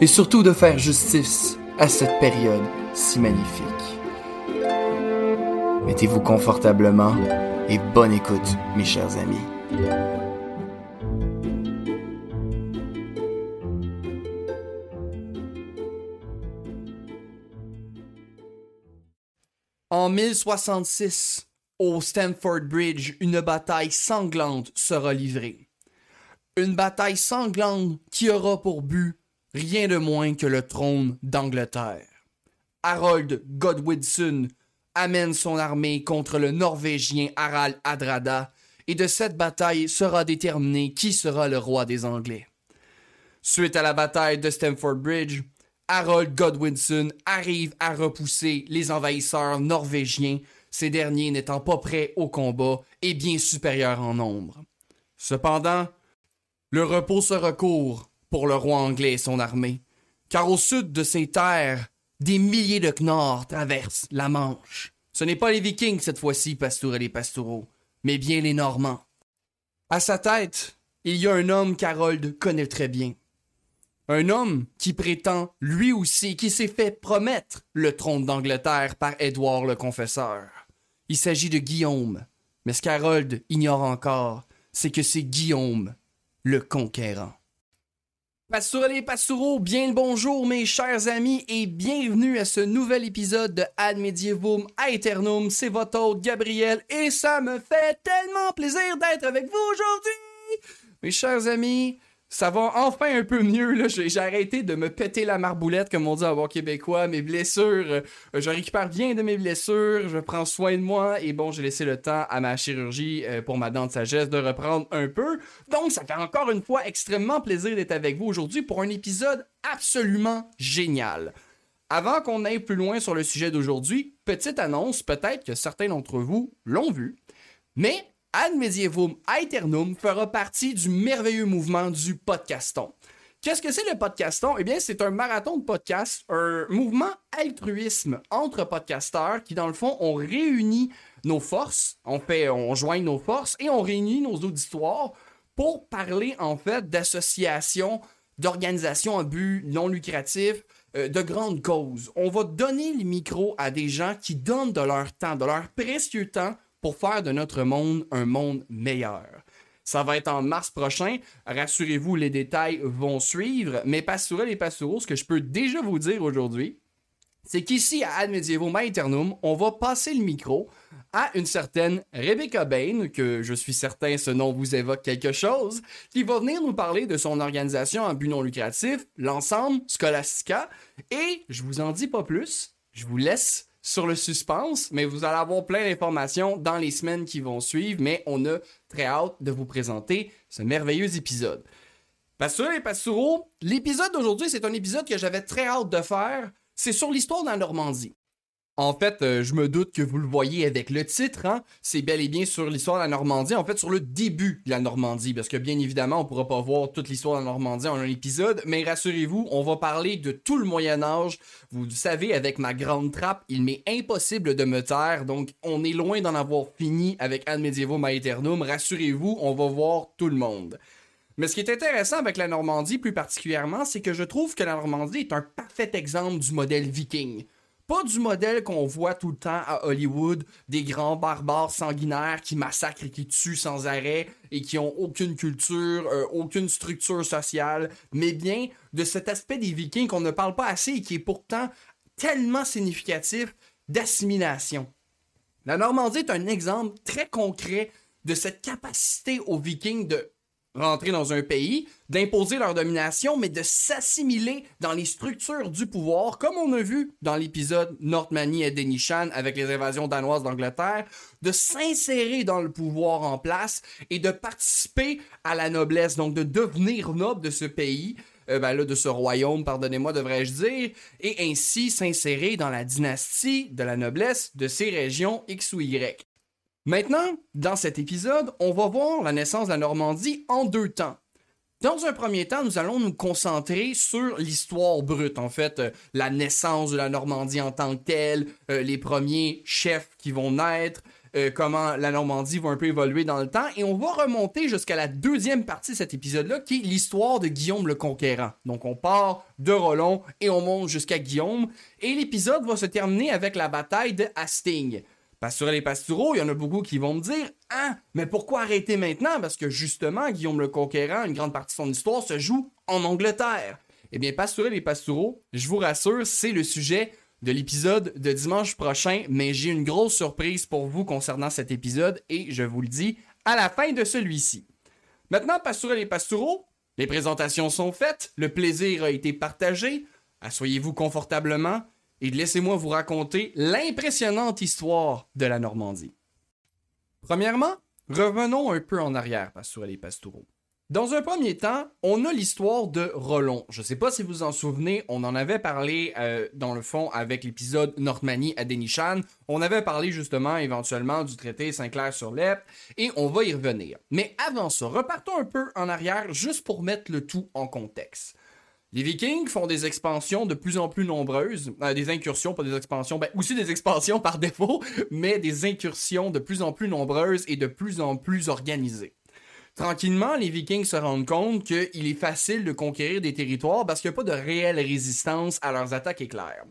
et surtout de faire justice à cette période si magnifique. Mettez-vous confortablement et bonne écoute, mes chers amis. En 1066, au Stamford Bridge, une bataille sanglante sera livrée. Une bataille sanglante qui aura pour but rien de moins que le trône d'Angleterre. Harold Godwinson amène son armée contre le Norvégien Harald Hadrada, et de cette bataille sera déterminé qui sera le roi des Anglais. Suite à la bataille de Stamford Bridge, Harold Godwinson arrive à repousser les envahisseurs norvégiens, ces derniers n'étant pas prêts au combat et bien supérieurs en nombre. Cependant, le repos sera court pour le roi anglais et son armée, car au sud de ces terres, des milliers de Knorrs traversent la Manche. Ce n'est pas les Vikings cette fois-ci, Pastourel et Pastoureau, mais bien les Normands. À sa tête, il y a un homme qu'Harold connaît très bien. Un homme qui prétend, lui aussi, qui s'est fait promettre le trône d'Angleterre par Édouard le Confesseur. Il s'agit de Guillaume, mais ce qu'Harold ignore encore, c'est que c'est Guillaume le Conquérant. Pastourel et Pastoureau, bien le bonjour mes chers amis et bienvenue à ce nouvel épisode de Ad Medievum Aeternum. C'est votre hôte Gabriel et ça me fait tellement plaisir d'être avec vous aujourd'hui. Mes chers amis, ça va enfin un peu mieux. J'ai, arrêté de me péter la marboulette, comme on dit en bon québécois. Mes blessures, euh, je récupère bien de mes blessures, je prends soin de moi. Et bon, j'ai laissé le temps à ma chirurgie euh, pour ma dent de sagesse de reprendre un peu. Donc, ça fait encore une fois extrêmement plaisir d'être avec vous aujourd'hui pour un épisode absolument génial. Avant qu'on aille plus loin sur le sujet d'aujourd'hui, petite annonce, peut-être que certains d'entre vous l'ont vu, mais Ad Medievum Aeternum fera partie du merveilleux mouvement du podcaston. Qu'est-ce que c'est le podcaston? Eh bien, c'est un marathon de podcast, un mouvement altruisme entre podcasteurs qui, dans le fond, on réunit nos forces, on fait, on joint nos forces et on réunit nos auditoires pour parler, en fait, d'associations, d'organisations à but non lucratif, euh, de grandes causes. On va donner les micros à des gens qui donnent de leur temps, de leur précieux temps pour faire de notre monde un monde meilleur. Ça va être en mars prochain. Rassurez-vous, les détails vont suivre. Mais Pastourel et Pastoureau, ce que je peux déjà vous dire aujourd'hui, c'est qu'ici à Ad Medievum Aeternum, on va passer le micro à une certaine Rebecca Bain, que je suis certain ce nom vous évoque quelque chose, qui va venir nous parler de son organisation à but non lucratif, l'ensemble Scholastica. Et je vous en dis pas plus, je vous laisse sur le suspense, mais vous allez avoir plein d'informations dans les semaines qui vont suivre, mais on a très hâte de vous présenter ce merveilleux épisode. Pasteur et Pastoureau, l'épisode d'aujourd'hui, c'est un épisode que j'avais très hâte de faire. C'est sur l'histoire de la Normandie. En fait, euh, je me doute que vous le voyez avec le titre, hein? c'est bel et bien sur l'histoire de la Normandie, en fait sur le début de la Normandie, parce que bien évidemment, on pourra pas voir toute l'histoire de la Normandie en un épisode, mais rassurez-vous, on va parler de tout le Moyen Âge. Vous savez, avec ma grande trappe, il m'est impossible de me taire, donc on est loin d'en avoir fini avec Ad Medievum Aeternum. Rassurez-vous, on va voir tout le monde. Mais ce qui est intéressant avec la Normandie plus particulièrement, c'est que je trouve que la Normandie est un parfait exemple du modèle viking. Pas du modèle qu'on voit tout le temps à Hollywood, des grands barbares sanguinaires qui massacrent et qui tuent sans arrêt et qui ont aucune culture, euh, aucune structure sociale, mais bien de cet aspect des Vikings qu'on ne parle pas assez et qui est pourtant tellement significatif d'assimilation. La Normandie est un exemple très concret de cette capacité aux Vikings de rentrer dans un pays, d'imposer leur domination, mais de s'assimiler dans les structures du pouvoir, comme on a vu dans l'épisode Northmanie et Denishan avec les invasions danoises d'Angleterre, de s'insérer dans le pouvoir en place et de participer à la noblesse, donc de devenir noble de ce pays, euh, ben là, de ce royaume, pardonnez-moi, devrais-je dire, et ainsi s'insérer dans la dynastie de la noblesse de ces régions X ou Y. Maintenant, dans cet épisode, on va voir la naissance de la Normandie en deux temps. Dans un premier temps, nous allons nous concentrer sur l'histoire brute, en fait, euh, la naissance de la Normandie en tant que telle, euh, les premiers chefs qui vont naître, euh, comment la Normandie va un peu évoluer dans le temps, et on va remonter jusqu'à la deuxième partie de cet épisode-là, qui est l'histoire de Guillaume le Conquérant. Donc on part de Rollon et on monte jusqu'à Guillaume, et l'épisode va se terminer avec la bataille de Hastings. Pasturel et Pastoureau, il y en a beaucoup qui vont me dire Ah, mais pourquoi arrêter maintenant? Parce que justement, Guillaume le Conquérant, une grande partie de son histoire se joue en Angleterre. Eh bien, Pasturel et Pastoureau, je vous rassure, c'est le sujet de l'épisode de dimanche prochain, mais j'ai une grosse surprise pour vous concernant cet épisode et je vous le dis à la fin de celui-ci. Maintenant, Pasturel et Pastoureau, les présentations sont faites, le plaisir a été partagé, asseyez-vous confortablement, et laissez-moi vous raconter l'impressionnante histoire de la Normandie. Premièrement, revenons un peu en arrière, Pastourel et Pastoureau. Dans un premier temps, on a l'histoire de Rollon. Je ne sais pas si vous en souvenez, on en avait parlé euh, dans le fond avec l'épisode Normanie à Denishan. On avait parlé justement éventuellement du traité Saint-Clair sur l'Ep et on va y revenir. Mais avant ça, repartons un peu en arrière juste pour mettre le tout en contexte. Les Vikings font des expansions de plus en plus nombreuses, euh, des incursions, pas des expansions, ben aussi des expansions par défaut, mais des incursions de plus en plus nombreuses et de plus en plus organisées. Tranquillement, les Vikings se rendent compte qu'il est facile de conquérir des territoires parce qu'il n'y a pas de réelle résistance à leurs attaques éclairs.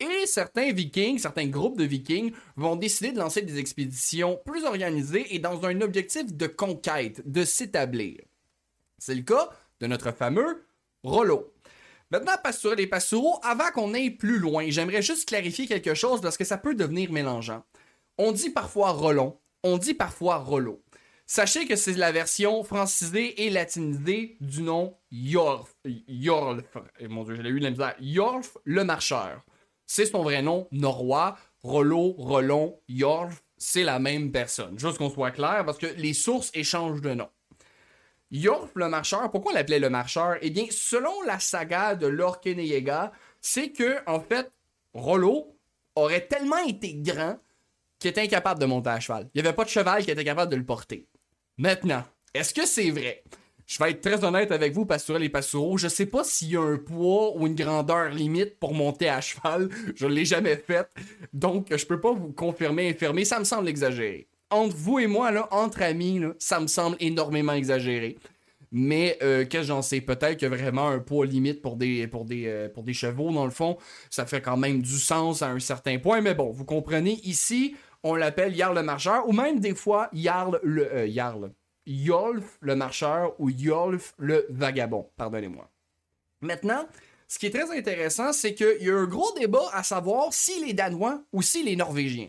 Et certains Vikings, certains groupes de Vikings vont décider de lancer des expéditions plus organisées et dans un objectif de conquête, de s'établir. C'est le cas de notre fameux Rollo. Maintenant, Pastourel et Pastoureau, avant qu'on aille plus loin, j'aimerais juste clarifier quelque chose parce que ça peut devenir mélangeant. On dit parfois Rollon, on dit parfois Rollo. Sachez que c'est la version francisée et latinisée du nom Yorf. Eh, mon dieu, j'ai eu la misère. Yorf le marcheur. C'est son vrai nom norrois. Rollo, Rollon, Yorf, c'est la même personne. Juste qu'on soit clair parce que les sources échangent de nom. Yorf le marcheur, pourquoi on l'appelait le marcheur? Eh bien, selon la saga de Lorkeneyega, c'est que, en fait, Rollo aurait tellement été grand qu'il était incapable de monter à cheval. Il n'y avait pas de cheval qui était capable de le porter. Maintenant, est-ce que c'est vrai? Je vais être très honnête avec vous, Pastourel et Pastoureau. Je sais pas s'il y a un poids ou une grandeur limite pour monter à cheval. Je l'ai jamais fait. Donc, je peux pas vous confirmer, infirmer. Ça me semble exagéré entre vous et moi, là, entre amis, ça me semble énormément exagéré. Mais euh, qu'est-ce que j'en sais? Peut-être que vraiment un poids limite pour des, pour, des, euh, pour des chevaux, dans le fond, ça fait quand même du sens à un certain point. Mais bon, vous comprenez, ici, on l'appelle Jarl le marcheur, ou même des fois Jarl le. Euh, Jarl. Yolf le marcheur ou Yolf le vagabond, pardonnez-moi. Maintenant, ce qui est très intéressant, c'est qu'il y a un gros débat à savoir si les Danois ou si les Norvégiens.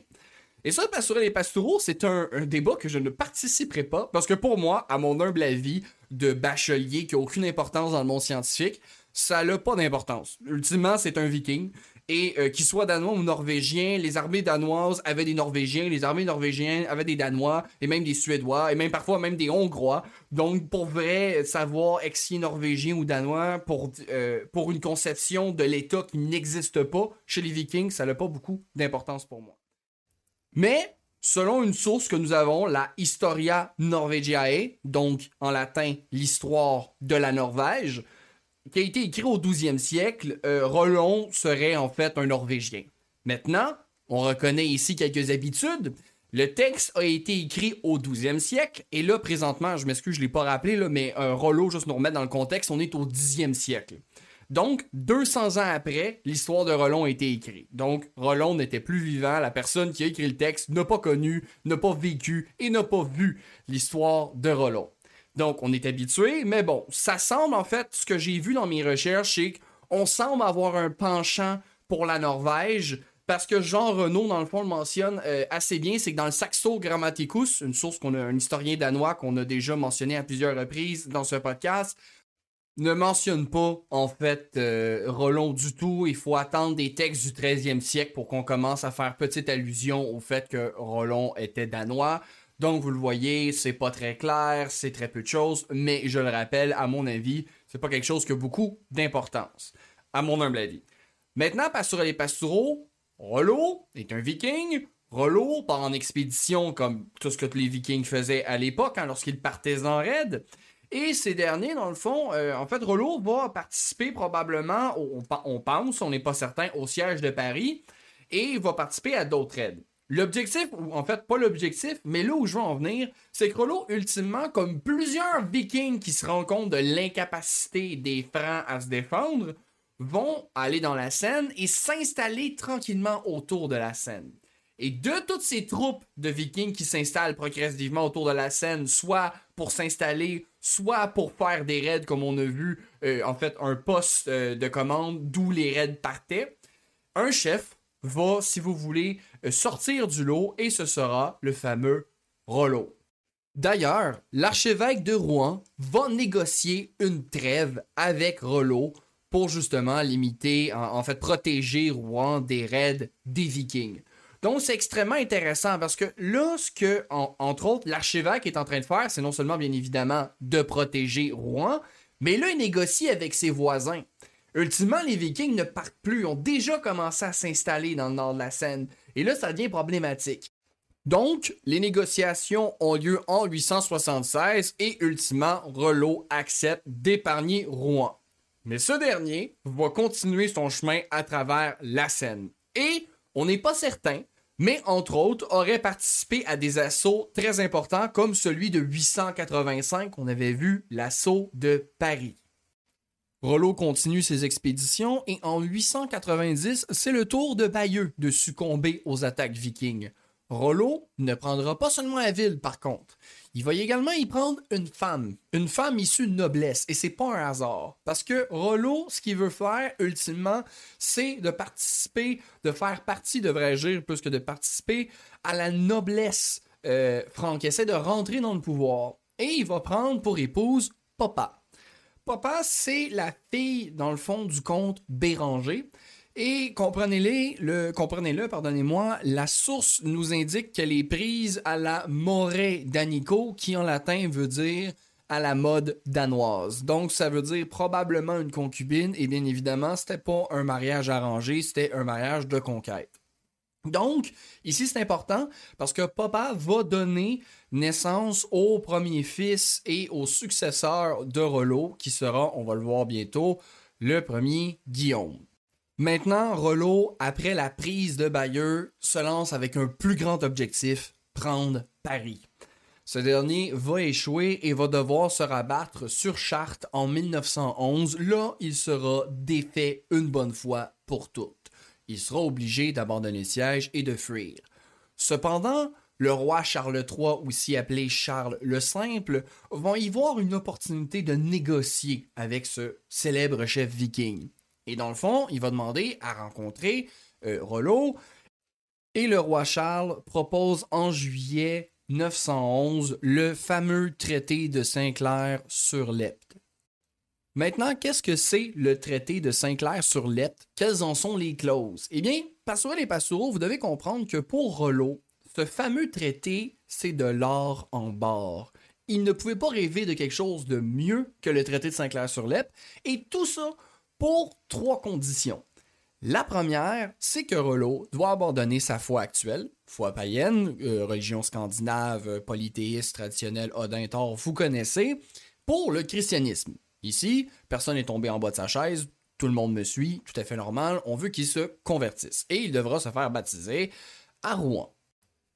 Et ça, Pastourel et Pastoureau, c'est un, débat que je ne participerai pas, parce que pour moi, à mon humble avis de bachelier qui a aucune importance dans le monde scientifique, ça n'a pas d'importance. Ultimement, c'est un viking. Et euh, qu'il soit danois ou norvégien, les armées danoises avaient des Norvégiens, les armées norvégiennes avaient des Danois, et même des Suédois, et même parfois même des Hongrois. Donc, pour vrai, savoir est norvégien ou danois pour, euh, pour une conception de l'État qui n'existe pas chez les Vikings, ça n'a pas beaucoup d'importance pour moi. Mais, selon une source que nous avons, la Historia Norvegiae, donc en latin l'histoire de la Norvège, qui a été écrit au 12e siècle, euh, Rollon serait en fait un Norvégien. Maintenant, on reconnaît ici quelques habitudes. Le texte a été écrit au 12e siècle, et là, présentement, je m'excuse, je ne l'ai pas rappelé, là, mais un Rollo, juste nous remettre dans le contexte, on est au 10e siècle. Donc, 200 ans après, l'histoire de Rollon a été écrite. Donc, Rollon n'était plus vivant, la personne qui a écrit le texte n'a pas connu, n'a pas vécu et n'a pas vu l'histoire de Rollon. Donc, on est habitué, mais bon, ça semble en fait, ce que j'ai vu dans mes recherches, c'est qu'on semble avoir un penchant pour la Norvège Parce que Jean Renaud, dans le fond, le mentionne euh, assez bien, c'est que dans le Saxo Grammaticus, une source qu'on a, un historien danois qu'on a déjà mentionné à plusieurs reprises dans ce podcast, ne mentionne pas, en fait, euh, du tout. Il faut attendre des textes du 13e siècle pour qu'on commence à faire petite allusion au fait que Rollon était danois. Donc, vous le voyez, c'est pas très clair, c'est très peu de choses, mais je le rappelle, à mon avis, c'est pas quelque chose qui a beaucoup d'importance. À mon humble avis. Maintenant, Pastourel et Pastoureau, Rollo est un viking. Rollo part en expédition comme tout ce que les vikings faisaient à l'époque hein, lorsqu'ils partaient en raid. Et ces derniers, dans le fond, euh, en fait, Rollo va participer probablement, on, pense, on n'est pas certain, au siège de Paris, et va participer à d'autres raids. L'objectif, ou en fait pas l'objectif, mais là où je veux en venir, c'est que Rollo, ultimement, comme plusieurs vikings qui se rendent compte de l'incapacité des Francs à se défendre, vont aller dans la Seine et s'installer tranquillement autour de la Seine. Et de toutes ces troupes de vikings qui s'installent progressivement autour de la Seine, soit pour s'installer, soit pour faire des raids comme on a vu, euh, en fait, un poste euh, de commande d'où les raids partaient, un chef va, si vous voulez, euh, sortir du lot et ce sera le fameux Rollo. D'ailleurs, l'archevêque de Rouen va négocier une trêve avec Rollo pour justement limiter, en, fait protéger Rouen des raids des Vikings. Donc c'est extrêmement intéressant parce que là, ce que, entre autres, l'archevêque est en train de faire, c'est non seulement bien évidemment de protéger Rouen, mais là, il négocie avec ses voisins. Ultimement, les Vikings ne partent plus, ont déjà commencé à s'installer dans le nord de la Seine, et là, ça devient problématique. Donc, les négociations ont lieu en 876 et ultimement, Rollo accepte d'épargner Rouen. Mais ce dernier va continuer son chemin à travers la Seine. Et on n'est pas certain, mais entre autres aurait participé à des assauts très importants comme celui de 885, on avait vu l'assaut de Paris. Rollo continue ses expéditions et en 890, c'est le tour de Bayeux de succomber aux attaques vikings. Rollo ne prendra pas seulement la ville par contre. Il va également y prendre une femme, une femme issue de noblesse, et c'est pas un hasard. Parce que Rollo, ce qu'il veut faire, ultimement, c'est de participer, de faire partie, devrais-je dire, plus que de participer à la noblesse euh. Il essaie de rentrer dans le pouvoir. Et il va prendre pour épouse Papa. Papa, c'est la fille, dans le fond, du comte Béranger. Et comprenez-le, le, comprenez-le, pardonnez-moi, la source nous indique qu'elle est prise à la Moret d'Anico, qui en latin veut dire à la mode danoise. Donc, ça veut dire probablement une concubine, et bien évidemment, c'était pas un mariage arrangé, c'était un mariage de conquête. Donc, ici, c'est important parce que papa va donner naissance au premier fils et au successeur de Rollo, qui sera, on va le voir bientôt, le premier Guillaume. Maintenant, Rollo, après la prise de Bayeux, se lance avec un plus grand objectif, prendre Paris. Ce dernier va échouer et va devoir se rabattre sur Chartres en 1911. Là, il sera défait une bonne fois pour toutes. Il sera obligé d'abandonner le siège et de fuir. Cependant, le roi Charles III, aussi appelé Charles le Simple, va y voir une opportunité de négocier avec ce célèbre chef viking. Et dans le fond, il va demander à rencontrer euh, Rollo. Et le roi Charles propose en juillet 911 le fameux traité de Saint-Clair sur l'Epte. Maintenant, qu'est-ce que c'est le traité de Saint-Clair sur l'Epte? Quelles en sont les clauses? Eh bien, Pastorel et Pastoureau, vous devez comprendre que pour Rollo, ce fameux traité, c'est de l'or en barre. Il ne pouvait pas rêver de quelque chose de mieux que le traité de Saint-Clair sur l'Epte, et tout ça pour trois conditions. La première, c'est que Rollo doit abandonner sa foi actuelle, foi païenne, euh, religion scandinave, euh, polythéiste, traditionnelle, Odin, Thor, vous connaissez, pour le christianisme. Ici, personne n'est tombé en bas de sa chaise, tout le monde me suit, tout à fait normal, on veut qu'il se convertisse. Et il devra se faire baptiser à Rouen.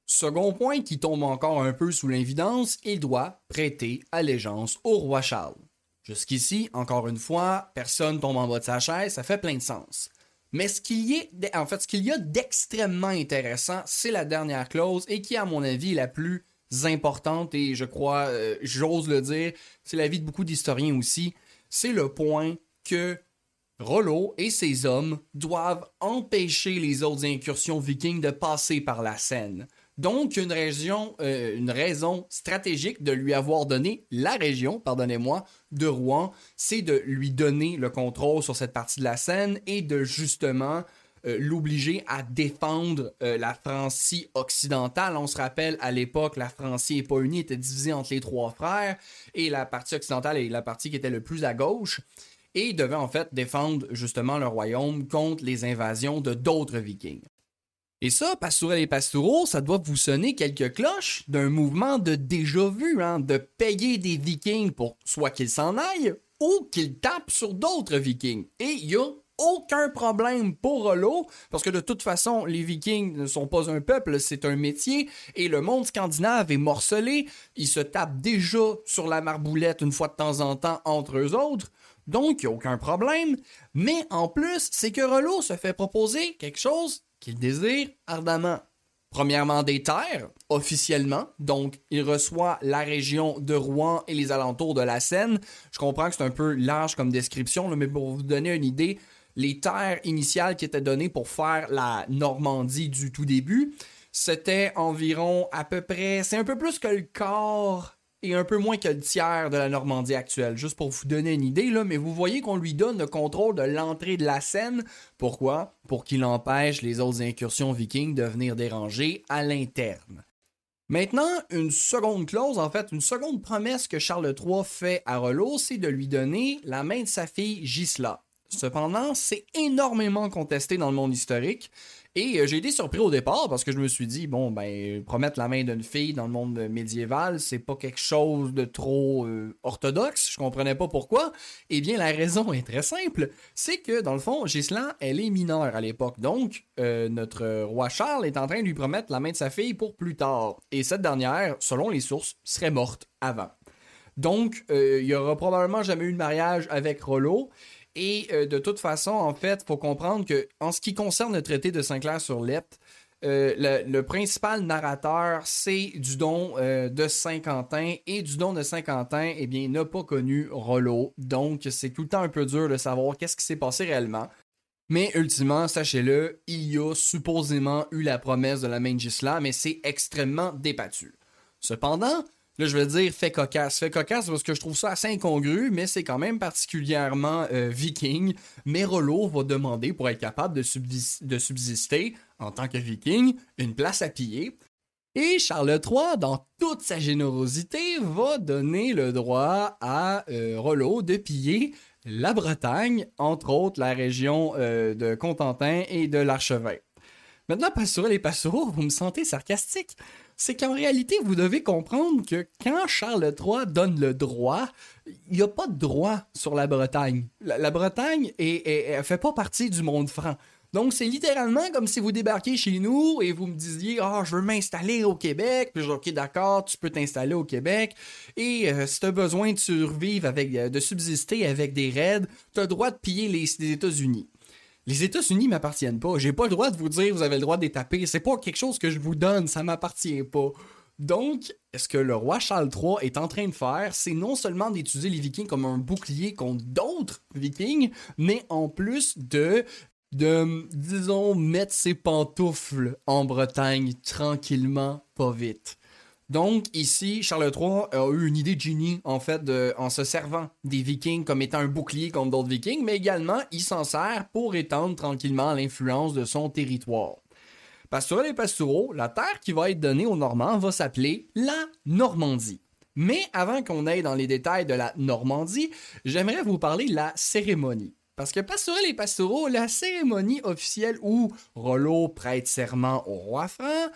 Second point qui tombe encore un peu sous l'évidence, il doit prêter allégeance au roi Charles. Jusqu'ici, encore une fois, personne tombe en bas de sa chaise, ça fait plein de sens. Mais ce qu'il y, a, d'extrêmement intéressant, c'est la dernière clause et qui, à mon avis, est la plus importante et je crois, euh, j'ose le dire, c'est l'avis de beaucoup d'historiens aussi. C'est le point que Rollo et ses hommes doivent empêcher les autres incursions vikings de passer par la Seine. Donc, euh, une raison stratégique de lui avoir donné la région, pardonnez-moi, de Rouen, c'est de lui donner le contrôle sur cette partie de la Seine et de justement euh, l'obliger à défendre euh, la Francie occidentale. On se rappelle, à l'époque, la Francie et pas unie était divisée entre les trois frères et la partie occidentale est la partie qui était le plus à gauche et devait en fait défendre justement le royaume contre les invasions de d'autres vikings. Et ça, Pastourel et Pastoureau, ça doit vous sonner quelques cloches d'un mouvement de déjà vu, hein, de payer des vikings pour soit qu'ils s'en aillent ou qu'ils tapent sur d'autres vikings. Et il y a aucun problème pour Rollo, parce que de toute façon, les Vikings ne sont pas un peuple, c'est un métier, et le monde scandinave est morcelé, ils se tapent déjà sur la marboulette une fois de temps en temps entre eux autres, donc il n'y a aucun problème, mais en plus, c'est que Rollo se fait proposer quelque chose qu'il désire ardemment. Premièrement, des terres, officiellement. Donc, il reçoit la région de Rouen et les alentours de la Seine. Je comprends que c'est un peu large comme description, mais pour vous donner une idée, les terres initiales qui étaient données pour faire la Normandie du tout début, c'était environ à peu près, c'est un peu plus que le quart et un peu moins que le tiers de la Normandie actuelle, juste pour vous donner une idée, là, mais vous voyez qu'on lui donne le contrôle de l'entrée de la Seine. Pourquoi? Pour qu'il empêche les autres incursions vikings de venir déranger à l'interne. Maintenant, une seconde clause, en fait, une seconde promesse que Charles III fait à Rollo, c'est de lui donner la main de sa fille Gisela. Cependant, c'est énormément contesté dans le monde historique. Et euh, j'ai été surpris au départ parce que je me suis dit, bon, ben, promettre la main d'une fille dans le monde médiéval, c'est pas quelque chose de trop euh, orthodoxe. Je comprenais pas pourquoi. Eh bien, la raison est très simple. C'est que, dans le fond, Gisela, elle est mineure à l'époque. Donc, euh, notre roi Charles est en train de lui promettre la main de sa fille pour plus tard. Et cette dernière, selon les sources, serait morte avant. Donc, il y aura probablement jamais eu de mariage avec Rollo. Et euh, de toute façon, en fait, faut comprendre que en ce qui concerne le traité de Saint-Clair sur Lepte, euh, le, principal narrateur, c'est Dudon euh, de Saint-Quentin. Et Dudon de Saint-Quentin, eh bien, n'a pas connu Rollo. Donc, c'est tout le temps un peu dur de savoir qu'est-ce qui s'est passé réellement. Mais ultimement, sachez-le, il y a supposément eu la promesse de la main Gisela, mais c'est extrêmement débattu. Cependant, Là, je veux dire fait cocasse. Fait cocasse parce que je trouve ça assez incongru, mais c'est quand même particulièrement euh, viking. Mais Rollo va demander, pour être capable de, subsister en tant que viking, une place à piller. Et Charles III, dans toute sa générosité, va donner le droit à euh, Rollo de piller la Bretagne, entre autres la région euh, de Contentin et de l'Archevêque. Maintenant, Pastourel et Pastoureau, vous me sentez sarcastique c'est qu'en réalité, vous devez comprendre que quand Charles III donne le droit, il n'y a pas de droit sur la Bretagne. La, Bretagne ne fait pas partie du monde franc. Donc, c'est littéralement comme si vous débarquiez chez nous et vous me disiez Ah, je veux m'installer au Québec. Puis je dis Ok, d'accord, tu peux t'installer au Québec. Et euh, si tu as besoin de survivre, avec, de subsister avec des raids, tu as le droit de piller les États-Unis les États-Unis m'appartiennent pas. J'ai pas le droit de vous dire vous avez le droit de les taper. C'est pas quelque chose que je vous donne, ça m'appartient pas. Donc, ce que le roi Charles III est en train de faire, c'est non seulement d'étudier les Vikings comme un bouclier contre d'autres Vikings, mais en plus de de, disons, mettre ses pantoufles en Bretagne tranquillement, pas vite. Donc, ici, Charles III a eu une idée de génie, en fait, en se servant des Vikings comme étant un bouclier contre d'autres Vikings, mais également, il s'en sert pour étendre tranquillement l'influence de son territoire. Pastourel et Pastoureau, la terre qui va être donnée aux Normands va s'appeler la Normandie. Mais avant qu'on aille dans les détails de la Normandie, j'aimerais vous parler de la cérémonie. Parce que Pastourel et Pastoureau, la cérémonie officielle où Rollo prête serment au roi franc,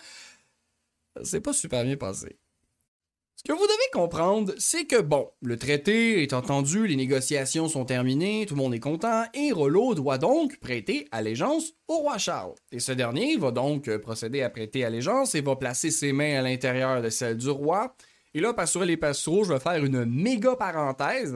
c'est pas super bien passé. Ce que vous devez comprendre, c'est que bon, le traité est entendu, les négociations sont terminées, tout le monde est content, et Rollo doit donc prêter allégeance au roi Charles. Et ce dernier va donc procéder à prêter allégeance et va placer ses mains à l'intérieur de celles du roi. Et là, sur les Pastoureaux, je vais faire une méga parenthèse.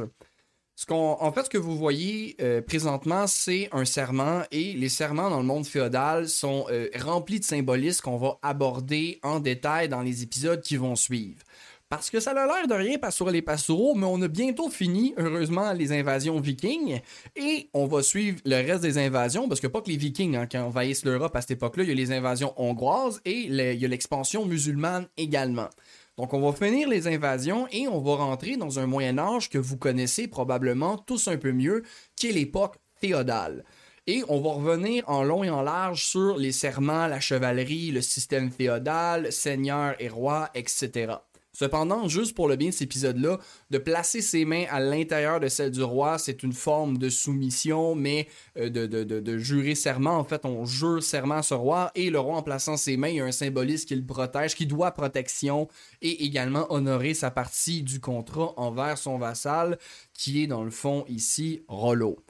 Ce en fait, ce que vous voyez euh, présentement, c'est un serment et les serments dans le monde féodal sont euh, remplis de symbolismes qu'on va aborder en détail dans les épisodes qui vont suivre. Parce que ça a l'air de rien sur les Pastoureaux, mais on a bientôt fini, heureusement, les invasions vikings. Et on va suivre le reste des invasions, parce que pas que les vikings, hein, qui envahissent l'Europe à cette époque-là, il y a les invasions hongroises et il y a l'expansion musulmane également. Donc on va finir les invasions et on va rentrer dans un Moyen Âge que vous connaissez probablement tous un peu mieux, qui est l'époque féodale. Et on va revenir en long et en large sur les serments, la chevalerie, le système féodal, seigneur et roi, etc. Cependant, juste pour le bien de cet épisode-là, de placer ses mains à l'intérieur de celle du roi, c'est une forme de soumission, mais euh, de, de, jurer serment. En fait, on jure serment à ce roi, et le roi, en plaçant ses mains, il y a un symbolisme qui le protège, qui doit protection, et également honorer sa partie du contrat envers son vassal, qui est dans le fond ici Rollo.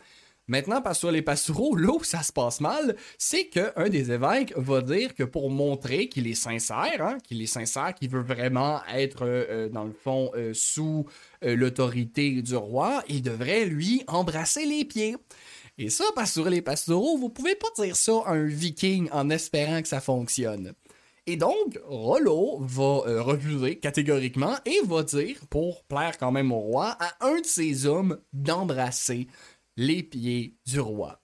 Maintenant, parce sur les pastoureaux, là où ça se passe mal, c'est qu'un des évêques va dire que pour montrer qu'il est sincère, hein, qu'il est sincère, qu'il veut vraiment être, euh, euh, dans le fond, euh, sous l'autorité du roi, il devrait, lui, embrasser les pieds. Et ça, pastourer les pastoureaux, vous pouvez pas dire ça à un viking en espérant que ça fonctionne. Et donc, Rollo va refuser catégoriquement et va dire, pour plaire quand même au roi, à un de ses hommes d'embrasser les pieds du roi.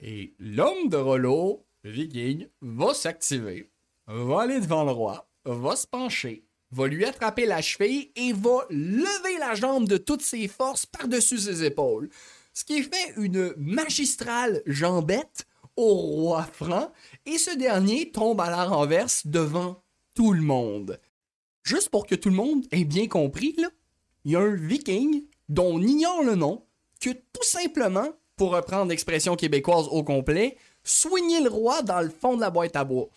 Et l'homme de Rollo, viking, va s'activer, va aller devant le roi, va se pencher, va lui attraper la cheville et va lever la jambe de toutes ses forces par-dessus ses épaules. Ce qui fait une magistrale jambette au roi franc et ce dernier tombe à la renverse devant tout le monde. Juste pour que tout le monde ait bien compris, il y a un viking dont on ignore le nom que tout simplement, pour reprendre l'expression québécoise au complet, soigner le roi dans le fond de la boîte à bois.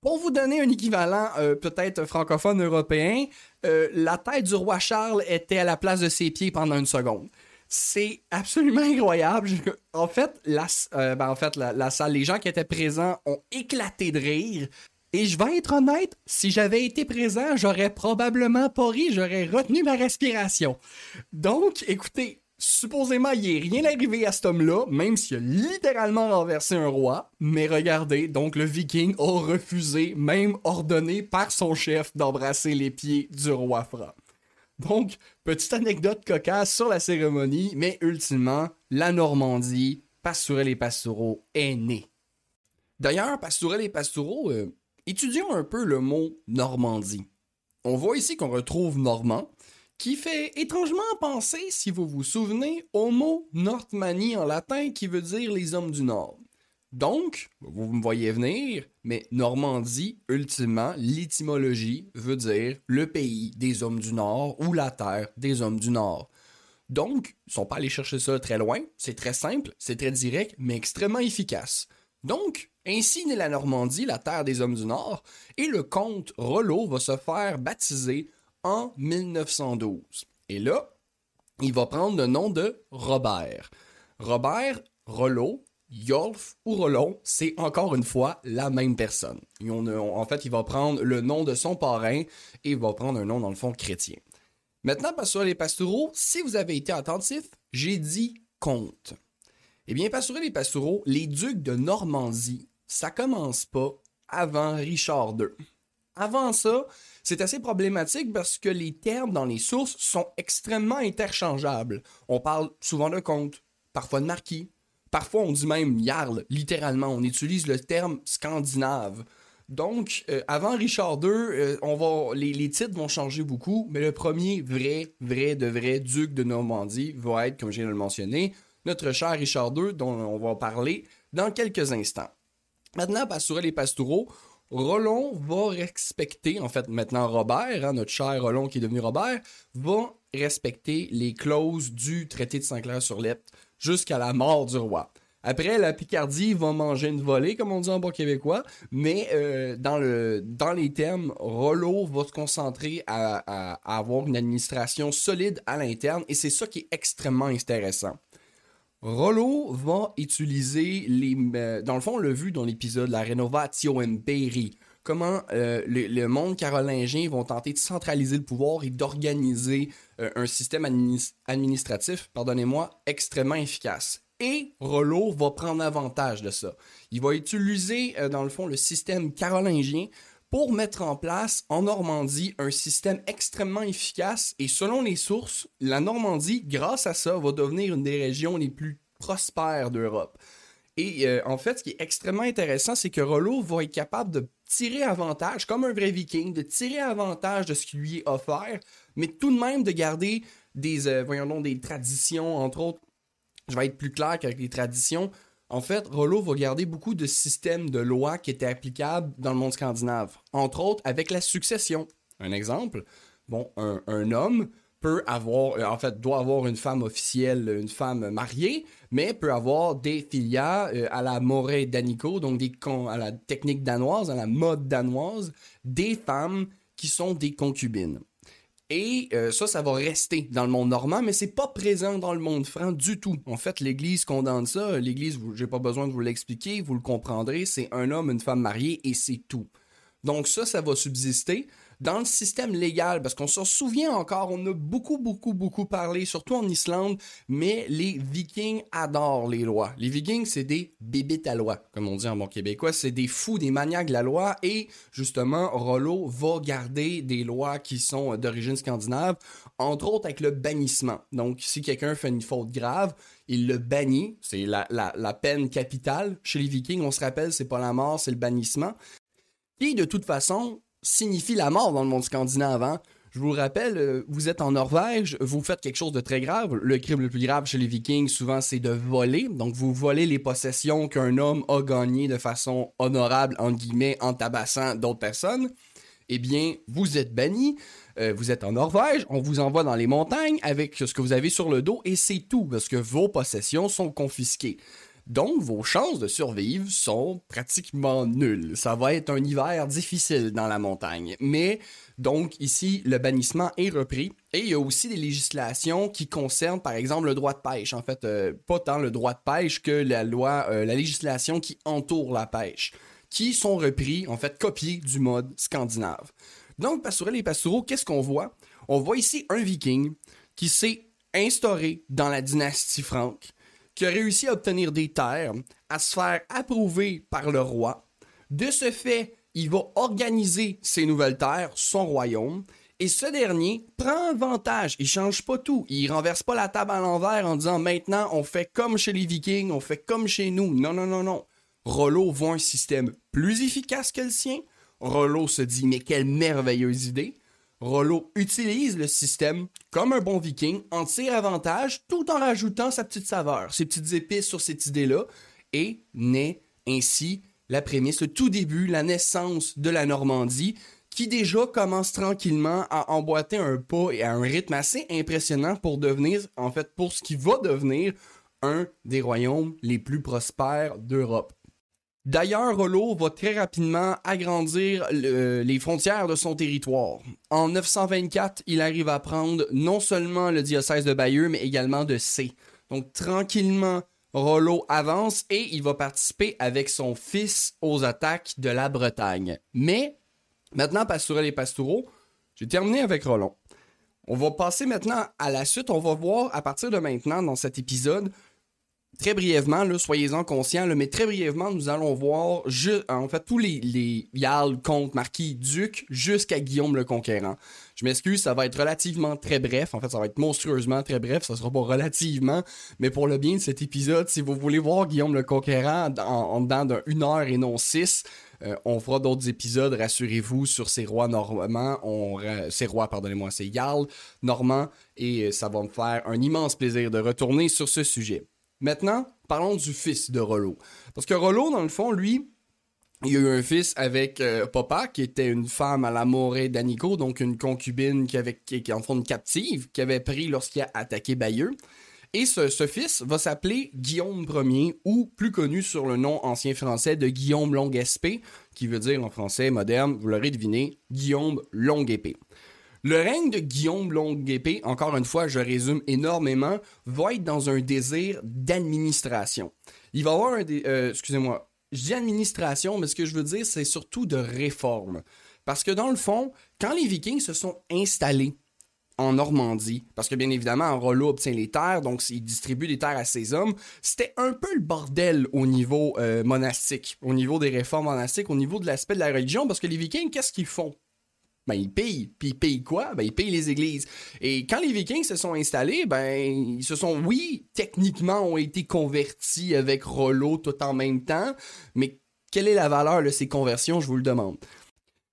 Pour vous donner un équivalent euh, peut-être francophone européen, euh, la tête du roi Charles était à la place de ses pieds pendant une seconde. C'est absolument incroyable. En fait, euh, ben, la, salle, les gens qui étaient présents ont éclaté de rire. Et je vais être honnête, si j'avais été présent, j'aurais probablement pas ri, j'aurais retenu ma respiration. Donc, écoutez, Supposément, il n'est rien arrivé à cet homme-là, même s'il a littéralement renversé un roi. Mais regardez, donc le viking a refusé, même ordonné par son chef, d'embrasser les pieds du roi franc. Donc, petite anecdote cocasse sur la cérémonie, mais ultimement, la Normandie, Pastourel et Pastoureau, est née. D'ailleurs, Pastourel et Pastoureau, euh, étudions un peu le mot Normandie. On voit ici qu'on retrouve Normand, qui fait étrangement penser, si vous vous souvenez, au mot Nordmanie en latin qui veut dire les hommes du Nord. Donc, vous me voyez venir, mais Normandie, ultimement, l'étymologie veut dire le pays des hommes du Nord ou la terre des hommes du Nord. Donc, ils sont pas allés chercher ça très loin, c'est très simple, c'est très direct, mais extrêmement efficace. Donc, ainsi naît la Normandie, la terre des hommes du Nord, et le comte Rollo va se faire baptiser en 1912. Et là, il va prendre le nom de Robert. Robert Rollo, Yolf ou Rollon, c'est encore une fois la même personne. en fait, il va prendre le nom de son parrain et il va prendre un nom dans le fond chrétien. Maintenant, sur les Pastoureaux, si vous avez été attentif, j'ai dit comte. Eh bien, Pastoureau les Pastoureaux, les ducs de Normandie, ça commence pas avant Richard II. Avant ça, c'est assez problématique parce que les termes dans les sources sont extrêmement interchangeables. On parle souvent de comte, parfois de marquis, parfois on dit même jarl, littéralement. On utilise le terme scandinave. Donc, euh, avant Richard II, euh, on les, titres vont changer beaucoup, mais le premier vrai, vrai, de vrai duc de Normandie va être, comme je viens de le mentionner, notre cher Richard II, dont on va parler dans quelques instants. Maintenant, Pastourel et Pastoureau, Rollon va respecter, en fait maintenant Robert, hein, notre cher Rollon qui est devenu Robert, va respecter les clauses du traité de Saint-Clair-sur-Lepte jusqu'à la mort du roi. Après, la Picardie va manger une volée, comme on dit en bon québécois, mais euh, dans, le, dans les termes, Rollo va se concentrer à, à avoir une administration solide à l'interne, et c'est ça qui est extrêmement intéressant. Rollo va utiliser les. Euh, dans le fond, on l'a vu dans l'épisode La Renovatio Imperi. Comment euh, le, monde carolingien vont tenter de centraliser le pouvoir et d'organiser euh, un système administratif, pardonnez-moi, extrêmement efficace. Et Rollo va prendre avantage de ça. Il va utiliser, dans le fond, le système carolingien pour mettre en place en Normandie un système extrêmement efficace et selon les sources, la Normandie, grâce à ça, va devenir une des régions les plus prospères d'Europe. Et euh, en fait, ce qui est extrêmement intéressant, c'est que Rollo va être capable de tirer avantage, comme un vrai viking, de tirer avantage de ce qui lui est offert, mais tout de même de garder des, euh, voyons des traditions, entre autres. Je vais être plus clair qu'avec les traditions. En fait, Rollo va garder beaucoup de systèmes de lois qui étaient applicables dans le monde scandinave. Entre autres, avec la succession. Un exemple, bon, un, homme peut avoir, euh, en fait, doit avoir une femme officielle, une femme mariée, mais peut avoir des filias euh, à la Moret Danico, donc à la technique danoise, à la mode danoise, des femmes qui sont des concubines. Et euh, ça, ça va rester dans le monde normand, mais c'est pas présent dans le monde franc du tout. En fait, l'Église condamne ça. L'Église, j'ai pas besoin de vous l'expliquer, vous le comprendrez. C'est un homme, une femme mariée et c'est tout. Donc ça, ça va subsister dans le système légal, parce qu'on se souvient encore, on a beaucoup, beaucoup, beaucoup parlé, surtout en Islande, mais les Vikings adorent les lois. Les Vikings, c'est des bébites à loi, comme on dit en bon québécois, c'est des fous, des maniaques de la loi, et justement, Rollo va garder des lois qui sont d'origine scandinave, entre autres avec le bannissement. Donc, si quelqu'un fait une faute grave, il le bannit, c'est la, la, la peine capitale. Chez les Vikings, on se rappelle, c'est pas la mort, c'est le bannissement. Et de toute façon, signifie la mort dans le monde scandinave. Hein. Je vous rappelle, euh, vous êtes en Norvège, vous faites quelque chose de très grave. Le crime le plus grave chez les Vikings, souvent, c'est de voler. Donc, vous volez les possessions qu'un homme a gagnées de façon honorable, en guillemets, en tabassant d'autres personnes. Eh bien, vous êtes banni. Euh, vous êtes en Norvège, on vous envoie dans les montagnes avec ce que vous avez sur le dos et c'est tout parce que vos possessions sont confisquées. Donc, vos chances de survivre sont pratiquement nulles. Ça va être un hiver difficile dans la montagne. Mais, donc, ici, le bannissement est repris. Et il y a aussi des législations qui concernent, par exemple, le droit de pêche. En fait, euh, pas tant le droit de pêche que la loi, euh, la législation qui entoure la pêche, qui sont repris, en fait, copiés du mode scandinave. Donc, Pastourel et Pastoureau, qu'est-ce qu'on voit? On voit ici un viking qui s'est instauré dans la dynastie franque, qui a réussi à obtenir des terres, à se faire approuver par le roi. De ce fait, il va organiser ces nouvelles terres, son royaume, et ce dernier prend avantage. Il change pas tout. Il renverse pas la table à l'envers en disant maintenant on fait comme chez les Vikings, on fait comme chez nous. Non, non, non, non. Rollo voit un système plus efficace que le sien. Rollo se dit mais quelle merveilleuse idée. Rollo utilise le système comme un bon viking, en tire avantage tout en rajoutant sa petite saveur, ses petites épices sur cette idée-là, et naît ainsi la prémisse, le tout début, la naissance de la Normandie, qui déjà commence tranquillement à emboîter un pas et à un rythme assez impressionnant pour devenir, en fait, pour ce qui va devenir un des royaumes les plus prospères d'Europe. D'ailleurs, Rollo va très rapidement agrandir les frontières de son territoire. En 924, il arrive à prendre non seulement le diocèse de Bayeux, mais également de C. Donc tranquillement, Rollo avance et il va participer avec son fils aux attaques de la Bretagne. Mais, maintenant, Pastourel et Pastoureau, j'ai terminé avec Rollon. On va passer maintenant à la suite. On va voir à partir de maintenant, dans cet épisode, très brièvement, soyez-en conscients, mais très brièvement, nous allons voir en fait tous les, les Jarl, comtes, marquis, ducs, jusqu'à Guillaume le Conquérant. Je m'excuse, ça va être relativement très bref. En fait, ça va être monstrueusement très bref. Ça sera pas relativement, mais pour le bien de cet épisode, si vous voulez voir Guillaume le Conquérant en, dedans d'une heure et non six, euh, on fera d'autres épisodes, rassurez-vous, sur ces rois normands, ces rois, pardonnez-moi, ces Jarl normands, et euh, ça va me faire un immense plaisir de retourner sur ce sujet. Maintenant, parlons du fils de Rollo. Parce que Rollo, dans le fond, lui, il a eu un fils avec euh, Papa, qui était une femme à la morée d'Anico, donc une concubine qui avait, qui, en fond une captive, qui avait pris lorsqu'il a attaqué Bayeux. Et ce, ce fils va s'appeler Guillaume Ier, ou plus connu sur le nom ancien français de Guillaume Longue-Épée, qui veut dire en français moderne, vous l'aurez deviné, Guillaume Longue-Épée. Le règne de Guillaume Longue-Épée, encore une fois, je résume énormément, va être dans un désir d'administration. Il va avoir un... Euh, excusez-moi, je dis administration, mais ce que je veux dire, c'est surtout de réforme. Parce que dans le fond, quand les Vikings se sont installés en Normandie, parce que bien évidemment, Rollo obtient les terres, donc il distribue des terres à ses hommes. C'était un peu le bordel au niveau euh, monastique, au niveau des réformes monastiques, au niveau de l'aspect de la religion, parce que les Vikings, qu'est-ce qu'ils font? Ben, ils payent. Puis ils payent quoi? Ben, ils payent les églises. Et quand les Vikings se sont installés, ben, ils se sont, oui, techniquement, ont été convertis avec Rollo tout en même temps, mais quelle est la valeur de ces conversions, je vous le demande?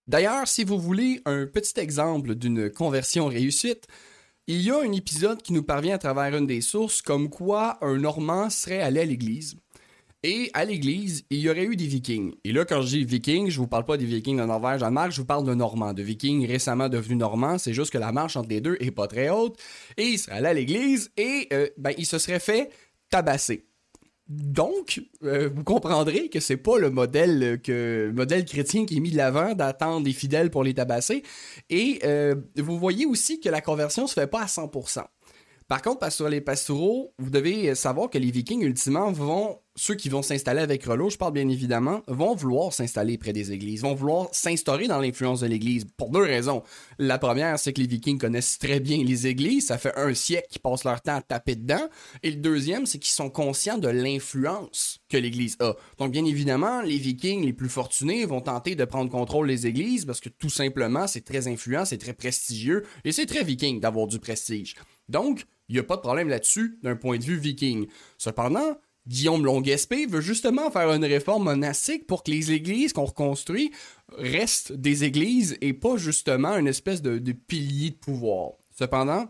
D'ailleurs, si vous voulez un petit exemple d'une conversion réussite, il y a un épisode qui nous parvient à travers une des sources comme quoi un Normand serait allé à l'église. Et à l'église, il y aurait eu des vikings. Et là, quand je dis vikings, je vous parle pas des vikings de Norvège, Danemark, je vous parle de Normands, de vikings récemment devenus normands. C'est juste que la marche entre les deux est pas très haute. Et il serait allé à l'église et euh, ben, il se serait fait tabasser. Donc, euh, vous comprendrez que c'est pas le modèle chrétien qui est mis de l'avant d'attendre des fidèles pour les tabasser. Et euh, vous voyez aussi que la conversion se fait pas à 100%. Par contre, sur les pastoraux, vous devez savoir que les Vikings, ultimement, vont, ceux qui vont s'installer avec Rollo, je parle bien évidemment, vont vouloir s'installer près des églises, vont vouloir s'instaurer dans l'influence de l'église pour deux raisons. La première, c'est que les Vikings connaissent très bien les églises, ça fait un siècle qu'ils passent leur temps à taper dedans. Et le deuxième, c'est qu'ils sont conscients de l'influence que l'église a. Donc, bien évidemment, les Vikings les plus fortunés vont tenter de prendre contrôle des églises parce que tout simplement, c'est très influent, c'est très prestigieux et c'est très Viking d'avoir du prestige. Donc, il n'y a pas de problème là-dessus d'un point de vue viking. Cependant, Guillaume Longuespé veut justement faire une réforme monastique pour que les églises qu'on reconstruit restent des églises et pas justement une espèce de, pilier de pouvoir. Cependant,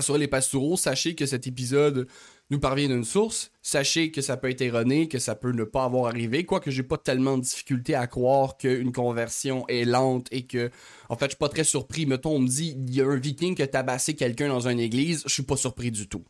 sur les pastoraux, sachez que cet épisode nous parvient d'une source. Sachez que ça peut être erroné, que ça peut ne pas avoir arrivé, quoique j'ai pas tellement de difficulté à croire qu'une conversion est lente et que, en fait, je suis pas très surpris. Mettons, on me dit, il y a un viking qui a tabassé quelqu'un dans une église, je suis pas surpris du tout.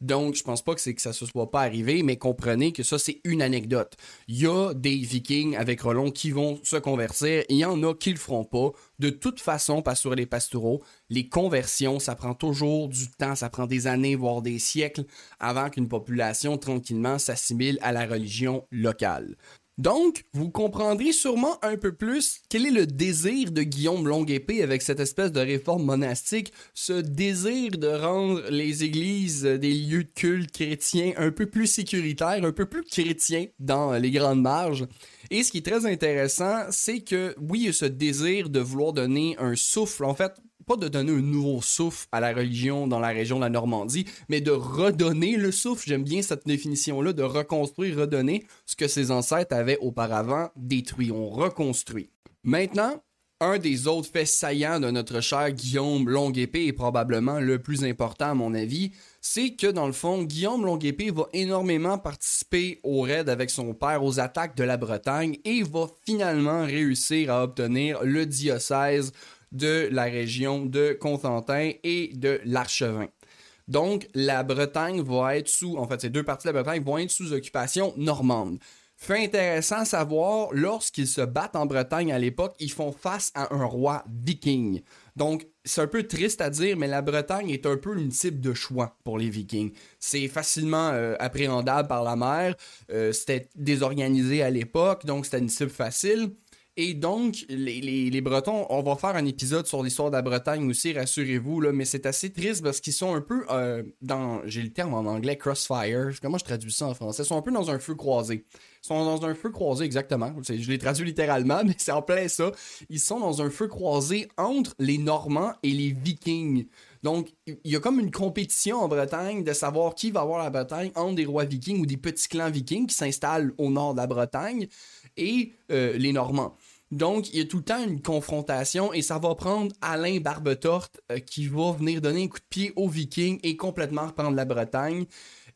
Donc, je pense pas que c'est que ça se soit pas arrivé, mais comprenez que ça, c'est une anecdote. Il y a des vikings avec Rollon qui vont se convertir, il y en a qui le feront pas. De toute façon, pas sur les pastoraux, les conversions, ça prend toujours du temps, ça prend des années, voire des siècles, avant qu'une population tranquillement s'assimile à la religion locale. Donc, vous comprendrez sûrement un peu plus quel est le désir de Guillaume Longue-Épée avec cette espèce de réforme monastique, ce désir de rendre les églises des lieux de culte chrétiens un peu plus sécuritaires, un peu plus chrétiens dans les grandes marges. Et ce qui est très intéressant, c'est que oui, il y a ce désir de vouloir donner un souffle, en fait, pas de donner un nouveau souffle à la religion dans la région de la Normandie, mais de redonner le souffle. J'aime bien cette définition-là, de reconstruire, redonner ce que ses ancêtres avaient auparavant détruit. On reconstruit. Maintenant, un des autres faits saillants de notre cher Guillaume Longue-Épée est probablement le plus important à mon avis, c'est que dans le fond, Guillaume Longue-Épée va énormément participer au raid avec son père aux attaques de la Bretagne et va finalement réussir à obtenir le diocèse de la région de Constantin et de l'Archevin. Donc, la Bretagne va être sous, en fait, ces deux parties de la Bretagne vont être sous occupation normande. Fait intéressant à savoir, lorsqu'ils se battent en Bretagne à l'époque, ils font face à un roi viking. Donc, c'est un peu triste à dire, mais la Bretagne est un peu une cible de choix pour les Vikings. C'est facilement euh, appréhendable par la mer. Euh, c'était désorganisé à l'époque, donc c'était une cible facile. Et donc, les, Bretons, on va faire un épisode sur l'histoire de la Bretagne aussi, rassurez-vous, mais c'est assez triste parce qu'ils sont un peu euh, dans, j'ai le terme en anglais, crossfire, comment je traduis ça en français, ils sont un peu dans un feu croisé. Ils sont dans un feu croisé, exactement, je l'ai traduit littéralement, mais c'est en plein ça. Ils sont dans un feu croisé entre les Normands et les Vikings. Donc, il y a comme une compétition en Bretagne de savoir qui va avoir la Bretagne entre des rois vikings ou des petits clans vikings qui s'installent au nord de la Bretagne et euh, les Normands. Donc, il y a tout le temps une confrontation et ça va prendre Alain Barbetorte euh, qui va venir donner un coup de pied aux Vikings et complètement reprendre la Bretagne.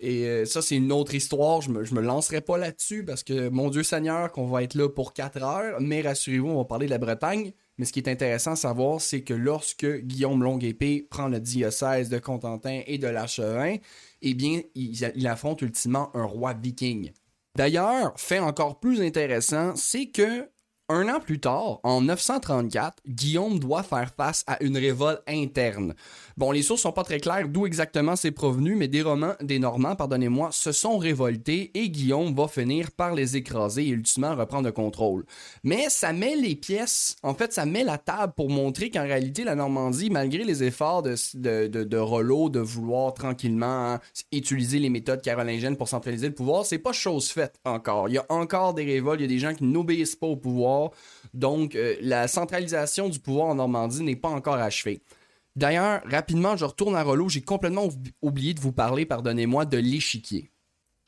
Et euh, ça, c'est une autre histoire. Je me, me lancerai pas là-dessus parce que, mon Dieu Seigneur, qu'on va être là pour 4 heures. Mais rassurez-vous, on va parler de la Bretagne. Mais ce qui est intéressant à savoir, c'est que lorsque Guillaume Longue-Épée prend le diocèse de Contentin et de l'Archevin, eh bien, il affronte ultimement un roi viking. D'ailleurs, fait encore plus intéressant, c'est que un an plus tard, en 934, Guillaume doit faire face à une révolte interne. Bon, les sources sont pas très claires d'où exactement c'est provenu, mais des, Romans, des Normands, pardonnez-moi, se sont révoltés et Guillaume va finir par les écraser et ultimement reprendre le contrôle. Mais ça met les pièces, en fait, ça met la table pour montrer qu'en réalité, la Normandie, malgré les efforts de, de, de, Rollo de vouloir tranquillement utiliser les méthodes carolingiennes pour centraliser le pouvoir, c'est pas chose faite encore. Il y a encore des révoltes, il y a des gens qui n'obéissent pas au pouvoir, donc euh, la centralisation du pouvoir en Normandie n'est pas encore achevée. D'ailleurs, rapidement, je retourne à Rollo. J'ai complètement oublié de vous parler, pardonnez-moi, de l'échiquier.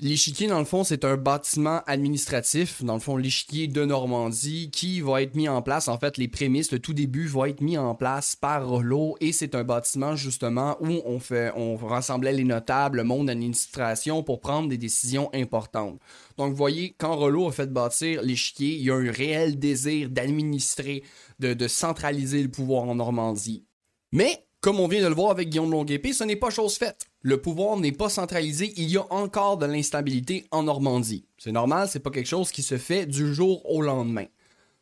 L'échiquier, dans le fond, c'est un bâtiment administratif, dans le fond, l'échiquier de Normandie, qui va être mis en place, en fait, les prémices, le tout début va être mis en place par Rollo, et c'est un bâtiment, justement, où on fait, on rassemblait les notables, le monde d'administration pour prendre des décisions importantes. Donc, vous voyez, quand Rollo a fait bâtir l'échiquier, il y a un réel désir d'administrer, de, centraliser le pouvoir en Normandie. Mais, comme on vient de le voir avec Guillaume Longuepée, ce n'est pas chose faite. Le pouvoir n'est pas centralisé, il y a encore de l'instabilité en Normandie. C'est normal, c'est pas quelque chose qui se fait du jour au lendemain.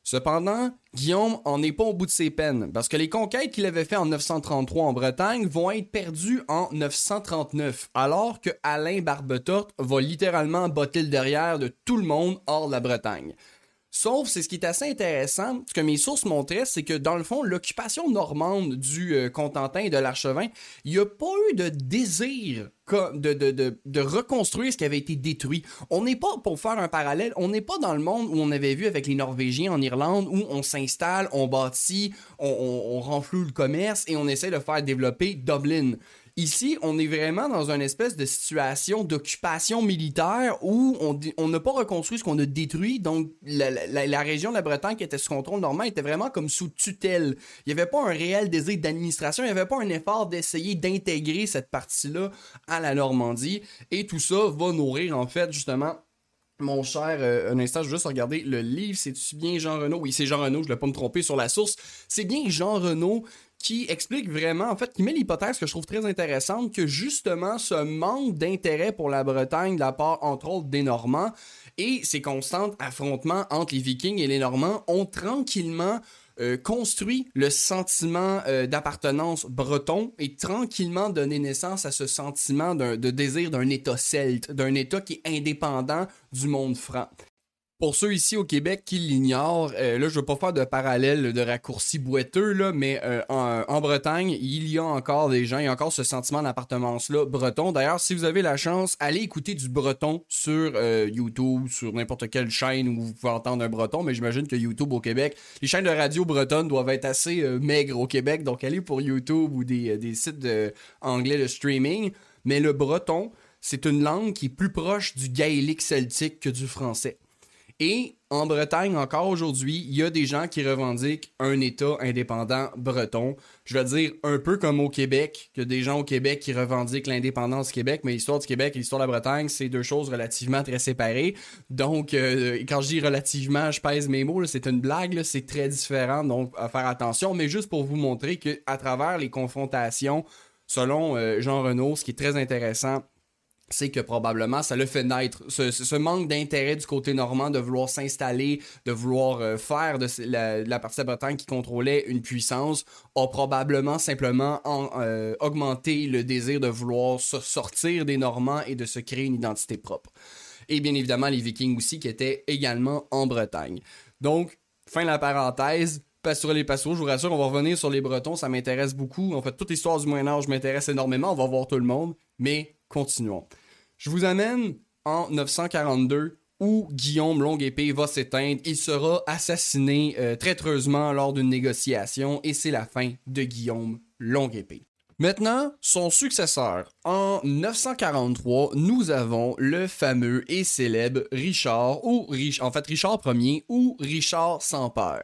Cependant, Guillaume en est pas au bout de ses peines, parce que les conquêtes qu'il avait faites en 933 en Bretagne vont être perdues en 939, alors que Alain Barbetorte va littéralement botter le derrière de tout le monde hors de la Bretagne. Sauf, c'est ce qui est assez intéressant, ce que mes sources montraient, c'est que dans le fond, l'occupation normande du euh, Contentin et de l'Archevin, il n'y a pas eu de désir de, reconstruire ce qui avait été détruit. On n'est pas, pour faire un parallèle, on n'est pas dans le monde où on avait vu avec les Norvégiens en Irlande, où on s'installe, on bâtit, on renfloue le commerce et on essaie de faire développer Dublin. Ici, on est vraiment dans une espèce de situation d'occupation militaire où on n'a pas reconstruit ce qu'on a détruit. Donc, la, région de la Bretagne qui était sous contrôle normand était vraiment comme sous tutelle. Il n'y avait pas un réel désir d'administration, il n'y avait pas un effort d'essayer d'intégrer cette partie-là à la Normandie. Et tout ça va nourrir, en fait, justement, mon cher, euh, un instant, je veux juste regarder le livre, c'est-tu bien Jean Renaud? Oui, c'est Jean Renaud, je ne vais pas me tromper sur la source. C'est bien Jean Renaud qui explique vraiment, en fait, qui met l'hypothèse que je trouve très intéressante, que justement ce manque d'intérêt pour la Bretagne de la part, entre autres, des Normands et ces constants affrontements entre les Vikings et les Normands ont tranquillement euh, construit le sentiment euh, d'appartenance breton et tranquillement donné naissance à ce sentiment de désir d'un État celte, d'un État qui est indépendant du monde franc. Pour ceux ici au Québec qui l'ignorent, euh, là je veux pas faire de parallèle de raccourci boiteux là, mais euh, en, Bretagne, il y a encore des gens, il y a encore ce sentiment d'appartenance là breton. D'ailleurs, si vous avez la chance, allez écouter du breton sur euh, YouTube, sur n'importe quelle chaîne où vous pouvez entendre un breton, mais j'imagine que YouTube au Québec, les chaînes de radio bretonnes doivent être assez maigres au Québec, donc allez pour YouTube ou des, sites anglais de streaming. Mais le breton, c'est une langue qui est plus proche du gaélique celtique que du français. Et en Bretagne, encore aujourd'hui, il y a des gens qui revendiquent un État indépendant breton. Je veux dire, un peu comme au Québec, que des gens au Québec qui revendiquent l'indépendance du Québec, mais l'histoire du Québec et l'histoire de la Bretagne, c'est deux choses relativement très séparées. Donc, euh, quand je dis relativement, je pèse mes mots, c'est une blague, c'est très différent, donc à faire attention. Mais juste pour vous montrer que à travers les confrontations, selon euh, Jean Renaud, ce qui est très intéressant, c'est que probablement ça le fait naître. Ce, manque d'intérêt du côté normand de vouloir s'installer, de vouloir euh, faire de la, partie de la Bretagne qui contrôlait une puissance, a probablement simplement euh, augmenté le désir de vouloir se sortir des Normands et de se créer une identité propre. Et bien évidemment les Vikings aussi qui étaient également en Bretagne. Donc, fin de la parenthèse, sur les Passos, je vous rassure, on va revenir sur les Bretons, ça m'intéresse beaucoup. En fait, toute l'histoire du Moyen-Âge m'intéresse énormément, on va voir tout le monde, mais continuons. Je vous amène en 942 où Guillaume Longue-Épée va s'éteindre. Il sera assassiné euh, traîtreusement lors d'une négociation et c'est la fin de Guillaume Longue-Épée. Maintenant, son successeur. En 943, nous avons le fameux et célèbre Richard, ou en fait Richard Ier, ou Richard sans peur.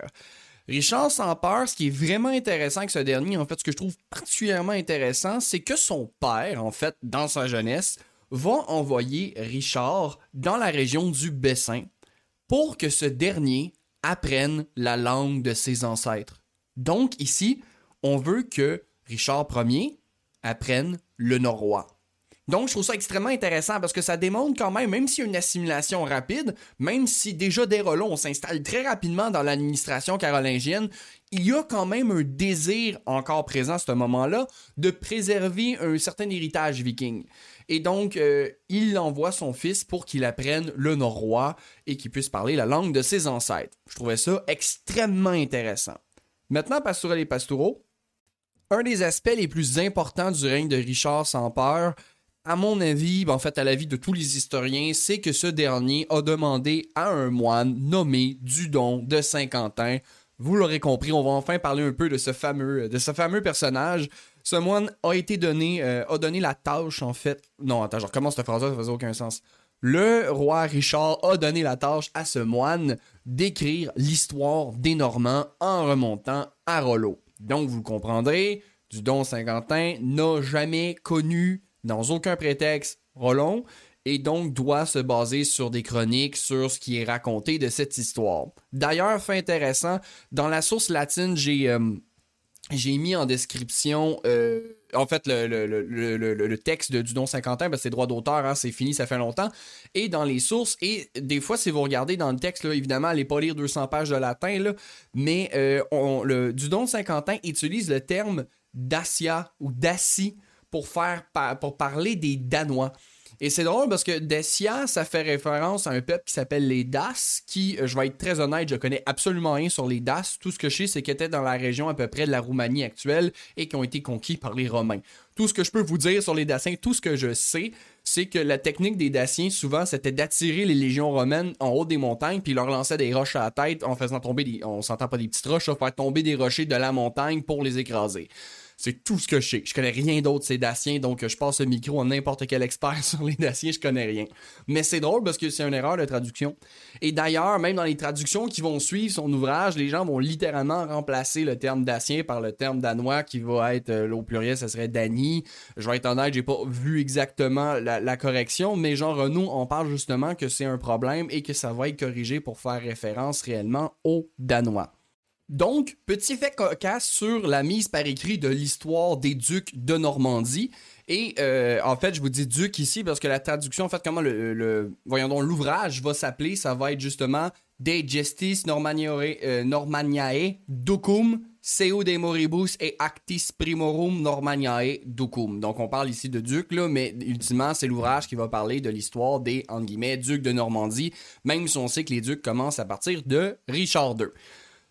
Richard sans peur, ce qui est vraiment intéressant avec ce dernier, en fait, ce que je trouve particulièrement intéressant, c'est que son père, en fait, dans sa jeunesse, va envoyer Richard dans la région du Bessin pour que ce dernier apprenne la langue de ses ancêtres. Donc ici, on veut que Richard Ier apprenne le norrois. Donc, je trouve ça extrêmement intéressant parce que ça démontre quand même, même s'il y a une assimilation rapide, même si déjà des relons, on s'installe très rapidement dans l'administration carolingienne, il y a quand même un désir encore présent à ce moment-là de préserver un certain héritage viking. Et donc, euh, il envoie son fils pour qu'il apprenne le norrois et qu'il puisse parler la langue de ses ancêtres. Je trouvais ça extrêmement intéressant. Maintenant, Pastourel et Pastoureau, un des aspects les plus importants du règne de Richard sans peur, à mon avis, ben, en fait à l'avis de tous les historiens, c'est que ce dernier a demandé à un moine nommé Dudon de Saint-Quentin. Vous l'aurez compris, on va enfin parler un peu de ce fameux, de ce fameux personnage. Ce moine a été donné, euh, a donné la tâche en fait. Non, attends, je recommence cette phrase-là, ça faisait aucun sens. Le roi Richard a donné la tâche à ce moine d'écrire l'histoire des Normands en remontant à Rollo. Donc vous comprendrez, Dudon Saint-Quentin n'a jamais connu dans aucun prétexte Rollon et donc doit se baser sur des chroniques, sur ce qui est raconté de cette histoire. D'ailleurs, fait intéressant, dans la source latine, j'ai euh, j'ai mis en description euh, en fait le, le, le, le, texte de Dudon Saint-Quentin, ben, c'est droit d'auteur, hein, c'est fini, ça fait longtemps. Et dans les sources, et des fois, si vous regardez dans le texte, évidemment, allez pas lire 200 pages de latin, mais euh, on, le Dudon Saint-Quentin utilise le terme Dacia ou Daci pour, faire, pour parler des Danois. Et c'est drôle parce que Dacia, ça fait référence à un peuple qui s'appelle les Das, qui, euh, je vais être très honnête, je connais absolument rien sur les Das. Tout ce que je sais, c'est qu'ils étaient dans la région à peu près de la Roumanie actuelle et qui ont été conquis par les Romains. Tout ce que je peux vous dire sur les Daciens, tout ce que je sais, c'est que la technique des Daciens, souvent, c'était d'attirer les légions romaines en haut des montagnes, puis leur lancer des roches à la tête en faisant tomber des. On s'entend pas des petites roches, faire tomber des rochers de la montagne pour les écraser. C'est tout ce que je sais. Je connais rien d'autre ces Daciens, donc je passe le micro à n'importe quel expert sur les Daciens, je connais rien. Mais c'est drôle parce que c'est une erreur de traduction. Et d'ailleurs, même dans les traductions qui vont suivre son ouvrage, les gens vont littéralement remplacer le terme Dacien par le terme danois qui va être, euh, au pluriel, ça serait Dany. Je vais être honnête, j'ai pas vu exactement la, correction, mais Jean Renaud en parle justement que c'est un problème et que ça va être corrigé pour faire référence réellement au danois. Donc, petit fait cocasse sur la mise par écrit de l'histoire des ducs de Normandie. Et euh, en fait, je vous dis duc ici parce que la traduction, en fait, comment le, voyons donc, l'ouvrage va s'appeler, ça va être justement De Gestis Normaniae, euh, Normaniae Ducum Seu de Moribus et Actis Primorum Normaniae Ducum. Donc, on parle ici de duc, là, mais ultimement, c'est l'ouvrage qui va parler de l'histoire des, entre guillemets, ducs de Normandie, même si on sait que les ducs commencent à partir de Richard II.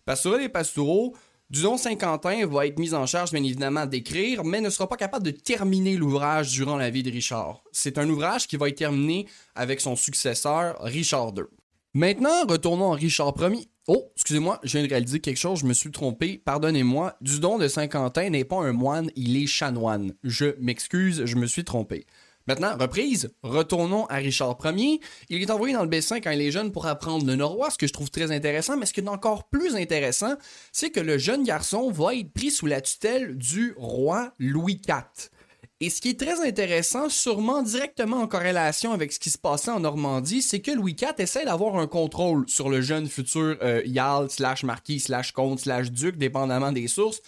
Pastourel et Pastoureau, Dudon Saint-Quentin va être mis en charge, bien évidemment, d'écrire, mais ne sera pas capable de terminer l'ouvrage durant la vie de Richard. C'est un ouvrage qui va être terminé avec son successeur, Richard II. Maintenant, retournons à Richard Ier. Oh, excusez-moi, je viens de réaliser quelque chose, je me suis trompé, pardonnez-moi. Dudon de Saint-Quentin n'est pas un moine, il est chanoine. Je m'excuse, je me suis trompé. Maintenant, reprise, retournons à Richard Ier. Il est envoyé dans le Bessin quand il est jeune pour apprendre le norrois, ce que je trouve très intéressant, mais ce qui est encore plus intéressant, c'est que le jeune garçon va être pris sous la tutelle du roi Louis IV. Et ce qui est très intéressant, sûrement directement en corrélation avec ce qui se passait en Normandie, c'est que Louis IV essaie d'avoir un contrôle sur le jeune futur euh, Jarl slash marquis slash comte slash duc, dépendamment des sources,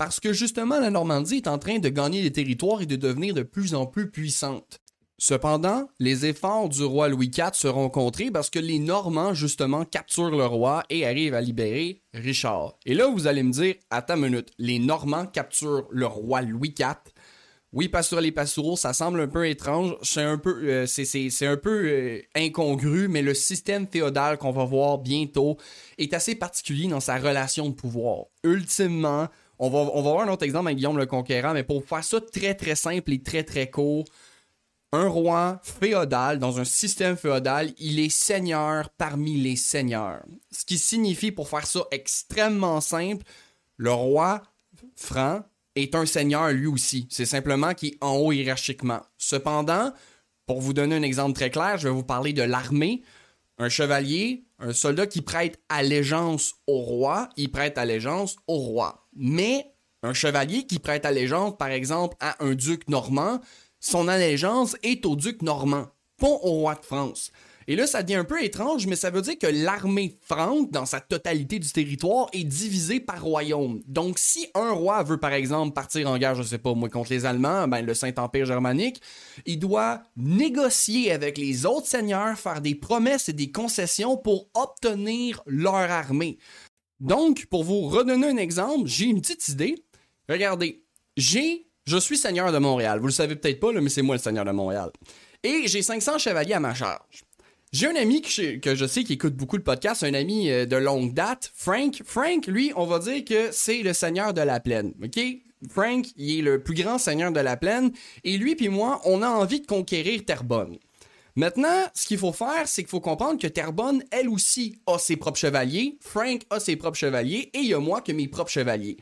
parce que justement la Normandie est en train de gagner des territoires et de devenir de plus en plus puissante. Cependant, les efforts du roi Louis IV seront contrés parce que les Normands, justement, capturent le roi et arrivent à libérer Richard. Et là, vous allez me dire, attends une minute, les Normands capturent le roi Louis IV. Oui, Pastoral les Pastoureaux, ça semble un peu étrange, c'est un peu, euh, euh, incongru, mais le système féodal qu'on va voir bientôt est assez particulier dans sa relation de pouvoir. Ultimement, on va, voir un autre exemple avec Guillaume le Conquérant, mais pour faire ça très très simple et très très court, un roi féodal dans un système féodal, il est seigneur parmi les seigneurs. Ce qui signifie, pour faire ça extrêmement simple, le roi franc est un seigneur lui aussi. C'est simplement qu'il est en haut hiérarchiquement. Cependant, pour vous donner un exemple très clair, je vais vous parler de l'armée. Un chevalier, un soldat qui prête allégeance au roi, il prête allégeance au roi. Mais un chevalier qui prête allégeance, par exemple, à un duc normand, son allégeance est au duc normand, pas au roi de France. Et là, ça devient un peu étrange, mais ça veut dire que l'armée franque, dans sa totalité du territoire, est divisée par royaume. Donc, si un roi veut, par exemple, partir en guerre, je sais pas, moi, contre les Allemands, ben, le Saint-Empire germanique, il doit négocier avec les autres seigneurs, faire des promesses et des concessions pour obtenir leur armée. Donc, pour vous redonner un exemple, j'ai une petite idée. Regardez, j'ai, je suis seigneur de Montréal. Vous le savez peut-être pas, mais c'est moi le seigneur de Montréal. Et j'ai 500 chevaliers à ma charge. J'ai un ami que je, sais qui écoute beaucoup le podcast, un ami euh, de longue date, Frank. Frank, lui, on va dire que c'est le seigneur de la plaine, ok? Frank, il est le plus grand seigneur de la plaine, et lui puis moi, on a envie de conquérir Terrebonne. Maintenant, ce qu'il faut faire, c'est qu'il faut comprendre que Terrebonne, elle aussi, a ses propres chevaliers, Frank a ses propres chevaliers, et il y a moi que mes propres chevaliers.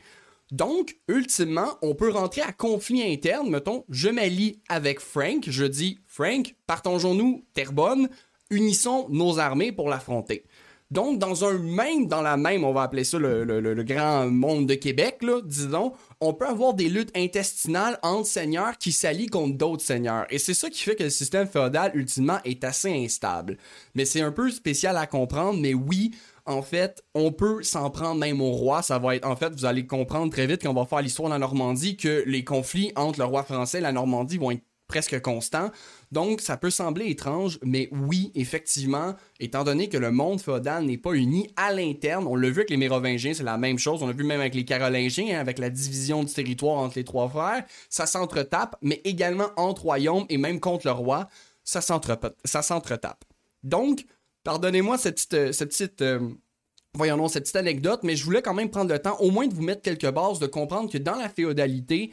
Donc, ultimement, on peut rentrer à conflit interne. Mettons, je m'allie avec Frank. Je dis, Frank, partageons-nous Terrebonne, unissons nos armées pour l'affronter. Donc, dans un même, dans la même, on va appeler ça le, grand monde de Québec, là, disons, on peut avoir des luttes intestinales entre seigneurs qui s'allient contre d'autres seigneurs. Et c'est ça qui fait que le système féodal, ultimement, est assez instable. Mais c'est un peu spécial à comprendre, mais oui, en fait, on peut s'en prendre même au roi. Ça va être, en fait, vous allez comprendre très vite quand on va faire l'histoire de la Normandie que les conflits entre le roi français et la Normandie vont être presque constants. Donc, ça peut sembler étrange, mais oui, effectivement, étant donné que le monde féodal n'est pas uni à l'interne, on l'a vu avec les Mérovingiens, c'est la même chose, on l'a vu même avec les Carolingiens, hein, avec la division du territoire entre les trois frères, ça s'entretape, mais également entre royaumes et même contre le roi, ça s'entretape. Donc, Pardonnez-moi cette petite, euh, euh, voyons cette petite anecdote, mais je voulais quand même prendre le temps, au moins de vous mettre quelques bases, de comprendre que dans la féodalité,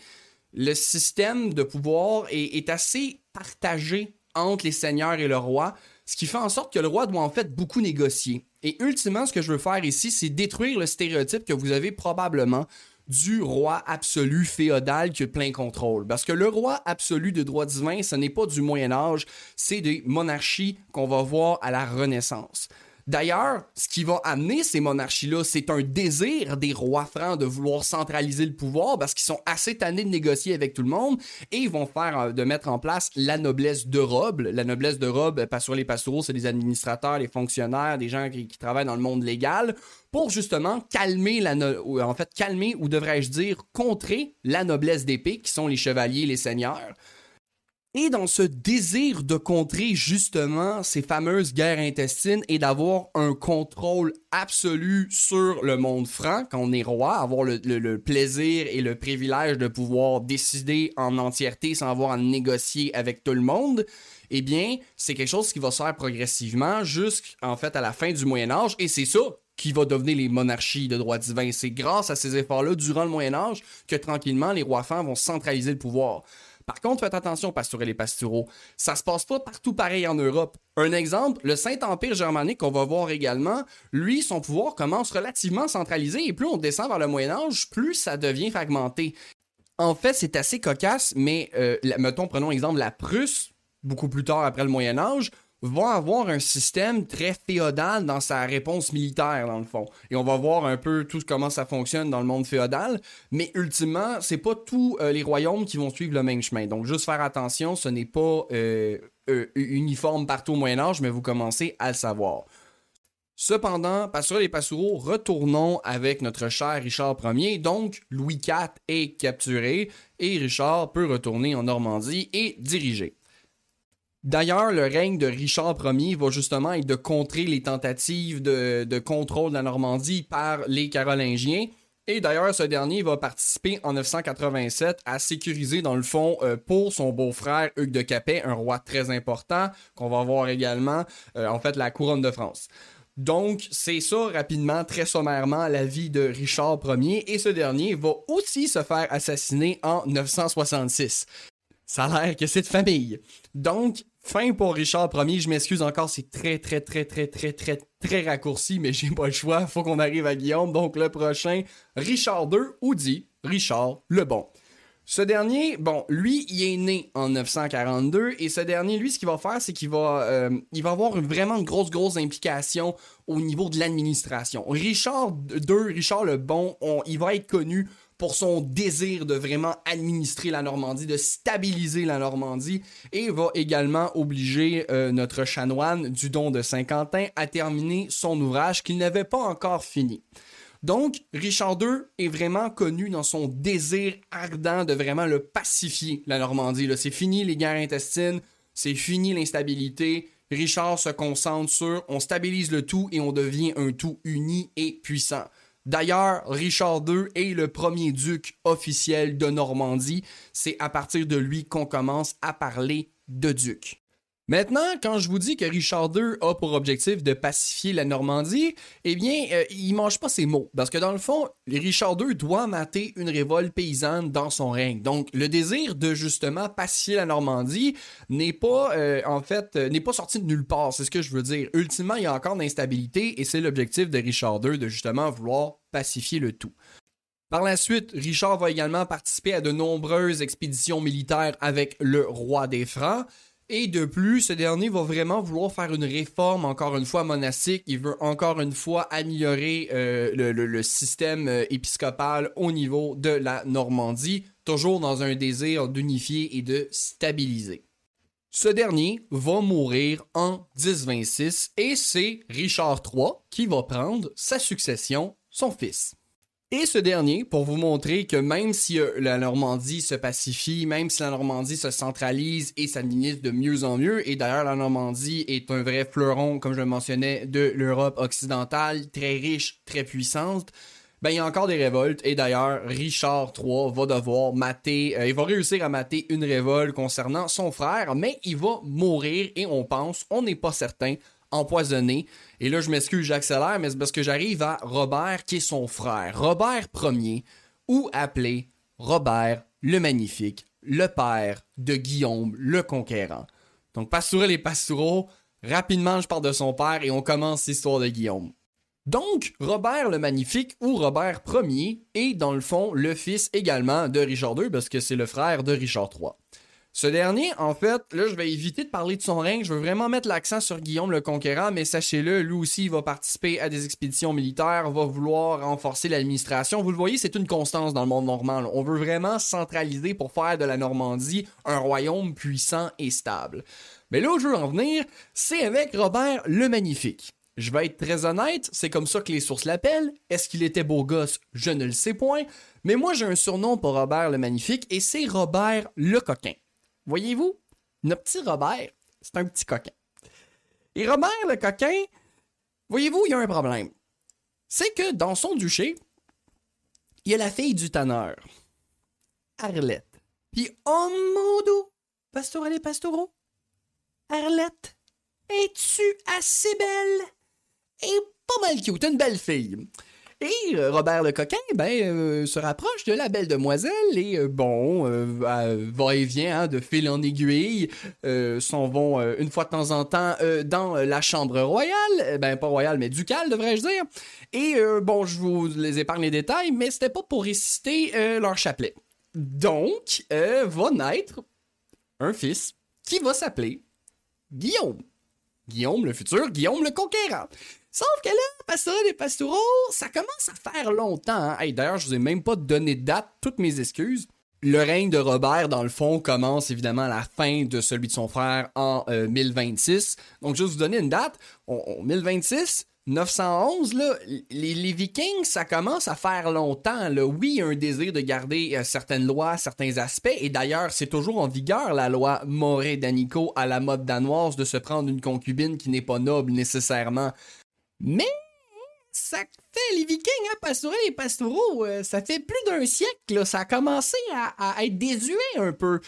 le système de pouvoir est, assez partagé entre les seigneurs et le roi, ce qui fait en sorte que le roi doit en fait beaucoup négocier. Et ultimement, ce que je veux faire ici, c'est détruire le stéréotype que vous avez probablement du roi absolu féodal qui a plein contrôle. Parce que le roi absolu de droit divin, ce n'est pas du Moyen Âge, c'est des monarchies qu'on va voir à la Renaissance. D'ailleurs, ce qui va amener ces monarchies-là, c'est un désir des rois francs de vouloir centraliser le pouvoir parce qu'ils sont assez tannés de négocier avec tout le monde et ils vont faire euh, de mettre en place la noblesse de robe. La noblesse de robe, euh, pas sur les pastoraux, c'est des administrateurs, les fonctionnaires, des gens qui, travaillent dans le monde légal pour justement calmer la en fait calmer ou devrais-je dire contrer la noblesse d'épée qui sont les chevaliers, les seigneurs. Et dans ce désir de contrer justement ces fameuses guerres intestines et d'avoir un contrôle absolu sur le monde franc, quand on est roi, avoir le, plaisir et le privilège de pouvoir décider en entièreté sans avoir à négocier avec tout le monde, eh bien, c'est quelque chose qui va se faire progressivement jusqu'en fait à la fin du Moyen Âge, et c'est ça qui va devenir les monarchies de droit divin. C'est grâce à ces efforts-là durant le Moyen Âge que tranquillement les rois francs vont centraliser le pouvoir. Par contre, faites attention, pastorel et pastoraux. Ça se passe pas partout pareil en Europe. Un exemple, le Saint-Empire germanique qu'on va voir également, lui, son pouvoir commence relativement centralisé et plus on descend vers le Moyen Âge, plus ça devient fragmenté. En fait, c'est assez cocasse, mais euh, mettons, prenons exemple la Prusse, beaucoup plus tard après le Moyen Âge, va avoir un système très féodal dans sa réponse militaire, dans le fond. Et on va voir un peu tout comment ça fonctionne dans le monde féodal. Mais ultimement, c'est pas tous euh, les royaumes qui vont suivre le même chemin. Donc, juste faire attention, ce n'est pas euh, euh, uniforme partout au Moyen-Âge, mais vous commencez à le savoir. Cependant, Pasteur et Passoureaux, retournons avec notre cher Richard Ier. Donc, Louis IV est capturé et Richard peut retourner en Normandie et diriger. D'ailleurs, le règne de Richard Ier va justement être de contrer les tentatives de, contrôle de la Normandie par les Carolingiens. Et d'ailleurs, ce dernier va participer en 987 à sécuriser, dans le fond, euh, pour son beau-frère Hugues de Capet, un roi très important, qu'on va voir également, euh, en fait, la couronne de France. Donc, c'est ça rapidement, très sommairement, la vie de Richard Ier, et ce dernier va aussi se faire assassiner en 966. Ça a l'air que c'est de famille. Donc, Fin pour Richard Ier, je m'excuse encore, c'est très très très très très très très raccourci, mais j'ai pas le choix, faut qu'on arrive à Guillaume. Donc le prochain, Richard II, ou dit Richard le Bon. Ce dernier, bon, lui, il est né en 942 et ce dernier, lui, ce qu'il va faire, c'est qu'il va, euh, il va avoir vraiment une grosse, grosse implication au niveau de l'administration. Richard II, Richard le Bon, il va être connu pour son désir de vraiment administrer la Normandie, de stabiliser la Normandie, et va également obliger euh, notre chanoine du don de Saint-Quentin à terminer son ouvrage qu'il n'avait pas encore fini. Donc, Richard II est vraiment connu dans son désir ardent de vraiment le pacifier, la Normandie. C'est fini les guerres intestines, c'est fini l'instabilité. Richard se concentre sur on stabilise le tout et on devient un tout uni et puissant. D'ailleurs, Richard II est le premier duc officiel de Normandie. C'est à partir de lui qu'on commence à parler de duc. Maintenant, quand je vous dis que Richard II a pour objectif de pacifier la Normandie, eh bien, euh, il mange pas ses mots. Parce que dans le fond, Richard II doit mater une révolte paysanne dans son règne. Donc, le désir de justement pacifier la Normandie n'est pas, euh, en fait, euh, n'est pas sorti de nulle part. C'est ce que je veux dire. Ultimement, il y a encore d'instabilité et c'est l'objectif de Richard II de justement vouloir pacifier le tout. Par la suite, Richard va également participer à de nombreuses expéditions militaires avec le roi des Francs. Et de plus, ce dernier va vraiment vouloir faire une réforme, encore une fois, monastique. Il veut encore une fois améliorer euh, le, système euh, épiscopal au niveau de la Normandie, toujours dans un désir d'unifier et de stabiliser. Ce dernier va mourir en 1026 et c'est Richard III qui va prendre sa succession, son fils. Et ce dernier, pour vous montrer que même si euh, la Normandie se pacifie, même si la Normandie se centralise et s'administre de mieux en mieux, et d'ailleurs la Normandie est un vrai fleuron, comme je le mentionnais, de l'Europe occidentale, très riche, très puissante, ben il y a encore des révoltes, et d'ailleurs Richard III va devoir mater, euh, il va réussir à mater une révolte concernant son frère, mais il va mourir, et on pense, on n'est pas certain, empoisonné. Et là, je m'excuse, j'accélère, mais c'est parce que j'arrive à Robert, qui est son frère. Robert Ier, ou appelé Robert le Magnifique, le père de Guillaume le Conquérant. Donc, Pastourel et Pastoureau, rapidement, je parle de son père et on commence l'histoire de Guillaume. Donc, Robert le Magnifique ou Robert Ier est dans le fond le fils également de Richard II parce que c'est le frère de Richard III. Ce dernier, en fait, là, je vais éviter de parler de son règne. Je veux vraiment mettre l'accent sur Guillaume le Conquérant, mais sachez-le, lui aussi, il va participer à des expéditions militaires, va vouloir renforcer l'administration. Vous le voyez, c'est une constance dans le monde normand. On veut vraiment centraliser pour faire de la Normandie un royaume puissant et stable. Mais là où je veux en venir, c'est avec Robert le Magnifique. Je vais être très honnête, c'est comme ça que les sources l'appellent. Est-ce qu'il était beau gosse? Je ne le sais point. Mais moi, j'ai un surnom pour Robert le Magnifique et c'est Robert le Coquin. Voyez-vous, notre petit Robert, c'est un petit coquin. Et Robert le coquin, voyez-vous, il y a un problème. C'est que dans son duché, il y a la fille du tanneur, Arlette. Puis, oh mon dos, Pastoral et Pastoureau, Arlette, es-tu assez belle? Et pas mal cute, une belle fille. Et euh, Robert le coquin, ben, euh, se rapproche de la belle demoiselle et euh, bon, va et vient hein, de fil en aiguille, s'en vont une fois de temps en temps dans la chambre royale, ben pas royale mais ducale devrais-je dire. Et bon, je vous les épargne les détails, mais c'était pas pour réciter leur chapelet. Donc, va naître un fils qui va s'appeler Guillaume. Guillaume le futur, Guillaume le conquérant. Sauf que là, Pastoral et Pastoureau, ça commence à faire longtemps. Hein. D'ailleurs, je vous ai même pas donné de date, toutes mes excuses. Le règne de Robert, dans le fond, commence évidemment à la fin de celui de son frère en 1026. Euh, Donc, je vais vous donner une date. En 1026, 911, là, les, Vikings, ça commence à faire longtemps. Oui, il y a un désir de garder euh, certaines lois, certains aspects, et d'ailleurs, c'est toujours en vigueur la loi Moret d'Anico à la mode danoise de se prendre une concubine qui n'est pas noble nécessairement. Mais ça fait les Vikings, hein, Pastourel et Pastoureau, euh, ça fait plus d'un siècle, ça a commencé à, à, être désuet un peu.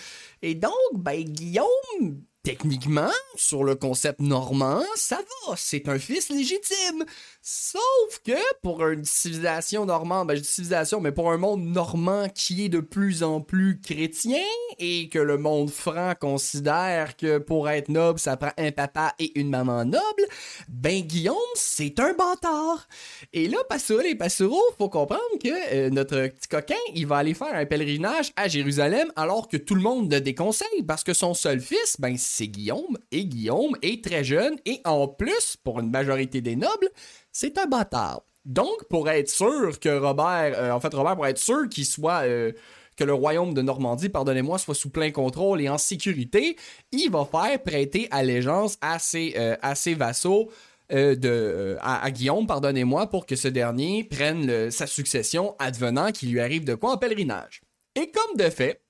Et donc, ben, Guillaume, techniquement, sur le concept normand, ça va, c'est un fils légitime. Sauf que pour une civilisation normande, ben je dis civilisation, mais pour un monde normand qui est de plus en plus chrétien et que le monde franc considère que pour être noble, ça prend un papa et une maman noble, ben Guillaume, c'est un bâtard. Et là, Passoul et Passoureau, faut comprendre que euh, notre petit coquin, il va aller faire un pèlerinage à Jérusalem alors que tout le monde le déconseille parce que son seul fils, ben c'est Guillaume et Guillaume est très jeune et en plus, pour une majorité des nobles, c'est un bâtard. Donc, pour être sûr que Robert, euh, en fait, Robert, pour être sûr qu'il soit, euh, que le royaume de Normandie, pardonnez-moi, soit sous plein contrôle et en sécurité, il va faire prêter allégeance à ses, euh, à ses vassaux. de, à, Guillaume, pardonnez-moi, pour que ce dernier prenne sa succession advenant qu'il lui arrive de quoi en pèlerinage. Et comme de fait,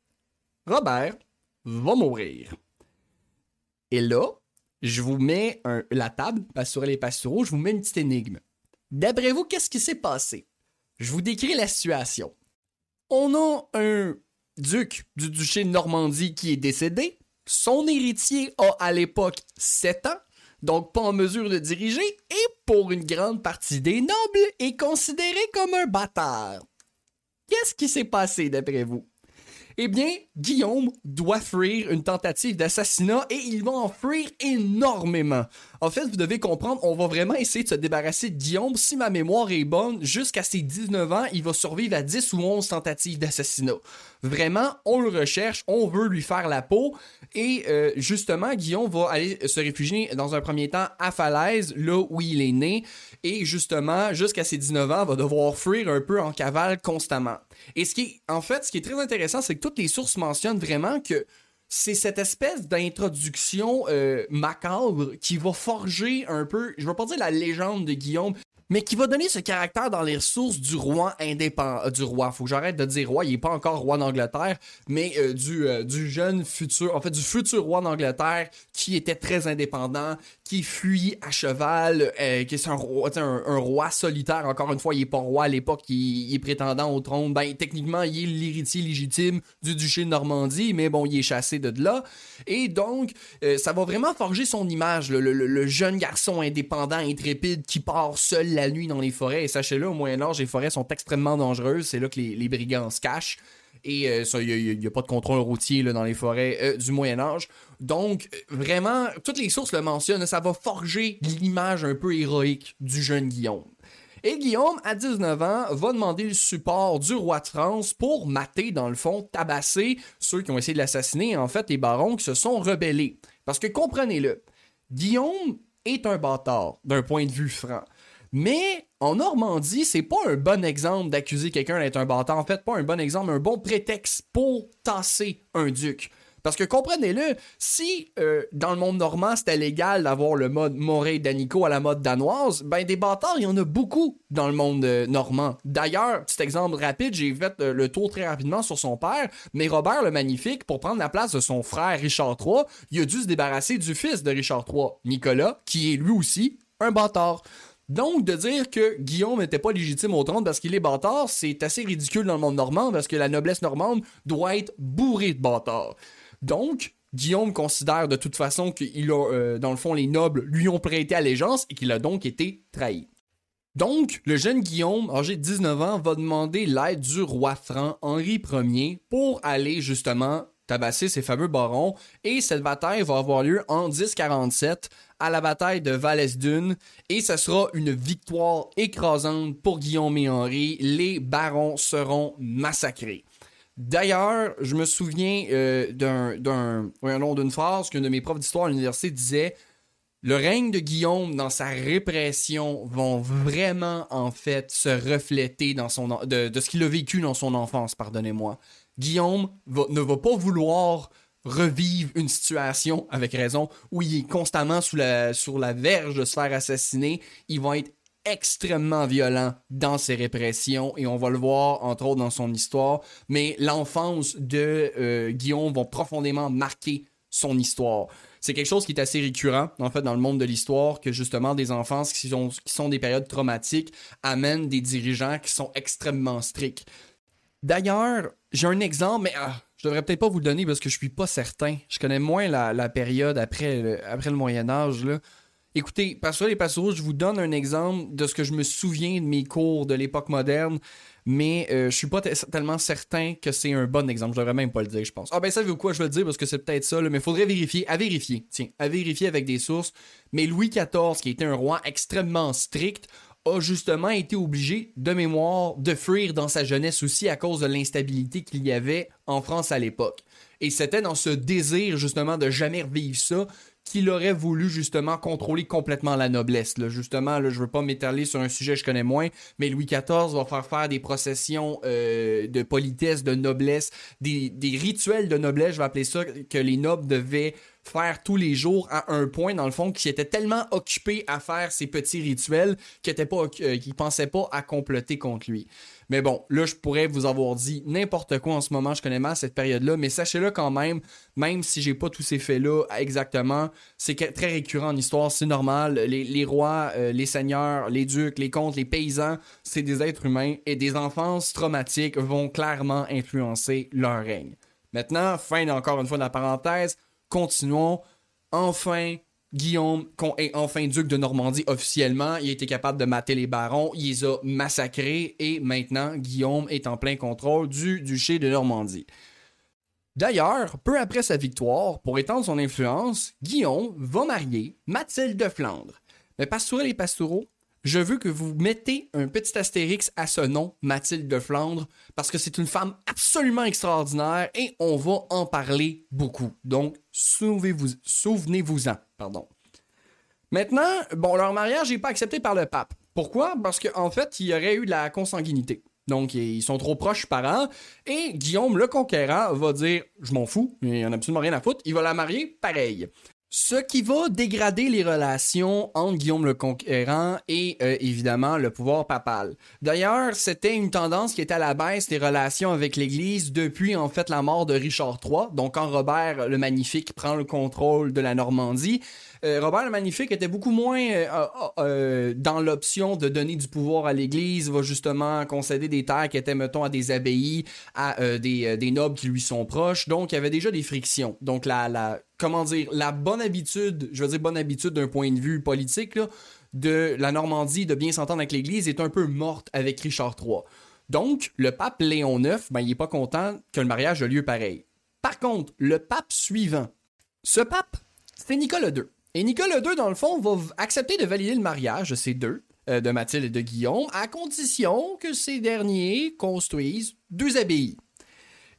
Robert va mourir. Et là, je vous mets la table, Pastourel et Pastoureau, je vous mets une petite énigme. D'après vous, qu'est-ce qui s'est passé? Je vous décris la situation. On a un duc du duché de Normandie qui est décédé. Son héritier a à l'époque 7 ans, donc pas en mesure de diriger, et pour une grande partie des nobles, est considéré comme un bâtard. Qu'est-ce qui s'est passé d'après vous? Eh bien, Guillaume doit fuir une tentative d'assassinat et il va en fuir énormément. En fait, vous devez comprendre, on va vraiment essayer de se débarrasser de Guillaume. Si ma mémoire est bonne, jusqu'à ses 19 ans, il va survivre à 10 ou 11 tentatives d'assassinat. Vraiment, on le recherche, on veut lui faire la peau. Et euh, justement, Guillaume va aller se réfugier dans un premier temps à Falaise, là où il est né. Et justement, jusqu'à ses 19 ans, va devoir fuir un peu en cavale constamment. Et ce qui en fait, ce qui est très intéressant, c'est que toutes les sources mentionnent vraiment que c'est cette espèce d'introduction euh, macabre qui va forger un peu, je veux pas dire la légende de Guillaume, mais qui va donner ce caractère dans les ressources du roi indépendant. Euh, du roi, faut que j'arrête de dire roi, il est pas encore roi d'Angleterre, mais euh, du jeune futur, en fait, du futur roi d'Angleterre qui était très indépendant, qui fuit à cheval, qui est un roi, solitaire, encore une fois, il est pas roi à l'époque, il, est prétendant au trône. Ben, techniquement, il est l'héritier légitime du duché de Normandie, mais bon, il est chassé de là. Et donc, ça va vraiment forger son image, le jeune garçon indépendant, intrépide, qui part seul la nuit dans les forêts. Et sachez-le, au Moyen-Âge, les forêts sont extrêmement dangereuses. C'est là que les, brigands se cachent. Et il euh, n'y a, pas de contrôle routier dans les forêts euh, du Moyen Âge. Donc, vraiment, toutes les sources le mentionnent, ça va forger l'image un peu héroïque du jeune Guillaume. Et Guillaume, à 19 ans, va demander le support du roi de France pour mater, dans le fond, tabasser ceux qui ont essayé de l'assassiner, en fait, les barons qui se sont rebellés. Parce que comprenez-le, Guillaume est un bâtard, d'un point de vue franc. Mais en Normandie, c'est pas un bon exemple d'accuser quelqu'un d'être un bâtard. En fait, pas un bon exemple, un bon prétexte pour tasser un duc. Parce que comprenez-le, si euh, dans le monde normand c'était légal d'avoir le mode Morey d'Anico à la mode danoise, ben des bâtards, il y en a beaucoup dans le monde euh, normand. D'ailleurs, petit exemple rapide, j'ai fait euh, le tour très rapidement sur son père, mais Robert le Magnifique, pour prendre la place de son frère Richard III, il a dû se débarrasser du fils de Richard III, Nicolas, qui est lui aussi un bâtard. Donc, de dire que Guillaume n'était pas légitime au trône parce qu'il est bâtard, c'est assez ridicule dans le monde normand parce que la noblesse normande doit être bourrée de bâtards. Donc, Guillaume considère de toute façon qu'il euh, dans le fond, les nobles lui ont prêté allégeance et qu'il a donc été trahi. Donc, le jeune Guillaume, âgé de 19 ans, va demander l'aide du roi franc Henri Ier pour aller justement tabasser ces fameux barons. Et cette bataille va avoir lieu en 1047 à la bataille de Valesdune et ce sera une victoire écrasante pour Guillaume et Henri. Les barons seront massacrés. D'ailleurs, je me souviens euh, d'un, d'un, d'une phrase qu'un de mes profs d'histoire à l'université disait le règne de Guillaume dans sa répression vont vraiment en fait se refléter dans son de, de ce qu'il a vécu dans son enfance, pardonnez-moi. Guillaume ne va pas vouloir revivre une situation, avec raison, où il est constamment sous la, sur la verge de se faire assassiner. Il va être extrêmement violent dans ses répressions et on va le voir entre autres dans son histoire. Mais l'enfance de euh, Guillaume va profondément marquer son histoire. C'est quelque chose qui est assez récurrent, en fait, dans le monde de l'histoire, que justement des enfants qui sont, des périodes traumatiques amènent des dirigeants qui sont extrêmement stricts. D'ailleurs, j'ai un exemple, mais ah, je devrais peut-être pas vous le donner parce que je suis pas certain. Je connais moins la, période après le, Moyen Âge. Écoutez, Pasteur et Pasteur, je vous donne un exemple de ce que je me souviens de mes cours de l'époque moderne, mais euh, je suis pas tellement certain que c'est un bon exemple. Je devrais même pas le dire, je pense. Ah ben ça, vous quoi, je vais le dire parce que c'est peut-être ça, là, mais faudrait vérifier. À vérifier, tiens, à vérifier avec des sources. Mais Louis XIV, qui était un roi extrêmement strict, a justement été obligé, de mémoire, de fuir dans sa jeunesse aussi à cause de l'instabilité qu'il y avait en France à l'époque. Et c'était dans ce désir justement de jamais revivre ça qu'il aurait voulu justement contrôler complètement la noblesse. Là. Justement, là, je veux pas m'étaler sur un sujet que je connais moins, mais Louis XIV va faire faire des processions euh, de politesse, de noblesse, des, des rituels de noblesse, je vais appeler ça, que les nobles devaient faire tous les jours à un point, dans le fond, qui était tellement occupé à faire ces petits rituels qu'il ne euh, pensait pas à comploter contre lui. Mais bon, là, je pourrais vous avoir dit n'importe quoi en ce moment, je connais mal cette période-là, mais sachez-le quand même, même si j'ai pas tous ces faits-là exactement, c'est très récurrent en histoire, c'est normal. Les, rois, euh, les seigneurs, les ducs, les comtes, les paysans, c'est des êtres humains et des enfances traumatiques vont clairement influencer leur règne. Maintenant, fin encore une fois de la parenthèse, continuons. Enfin, Guillaume est enfin duc de Normandie officiellement. Il a été capable de mater les barons, il les a massacrés et maintenant Guillaume est en plein contrôle du duché de Normandie. D'ailleurs, peu après sa victoire, pour étendre son influence, Guillaume va marier Mathilde de Flandre. Mais Pastourel et Pastoureau, je veux que vous mettez un petit astérix à ce nom, Mathilde de Flandre, parce que c'est une femme absolument extraordinaire et on va en parler beaucoup. Donc, souvenez-vous, souvenez-en, pardon. Maintenant, bon, leur mariage n'est pas accepté par le pape. Pourquoi? Parce qu'en fait, il y aurait eu de la consanguinité. Donc, ils sont trop proches parents. Et Guillaume le Conquérant va dire Je m'en fous, il n'y en a absolument rien à foutre. Il va la marier pareil. Ce qui va dégrader les relations entre Guillaume le Conquérant et euh, évidemment le pouvoir papal. D'ailleurs, c'était une tendance qui était à la baisse des relations avec l'Église depuis en fait la mort de Richard III. Donc quand Robert le Magnifique prend le contrôle de la Normandie, Robert le Magnifique était beaucoup moins euh, dans l'option de donner du pouvoir à l'Église, va justement concéder des terres qui étaient mettons à des abbayes, à des, nobles qui lui sont proches. Donc il y avait déjà des frictions. Donc la, la comment dire, la bonne habitude, je veux dire bonne habitude d'un point de vue politique, de la Normandie de bien s'entendre avec l'Église est un peu morte avec Richard III. Donc, le pape Léon IX, ben, il n'est pas content que le mariage ait lieu pareil. Par contre, le pape suivant, ce pape, c'est Nicolas II. Et Nicolas II, dans le fond, va accepter de valider le mariage de ces deux, euh, de Mathilde et de Guillaume, à condition que ces derniers construisent deux abbayes.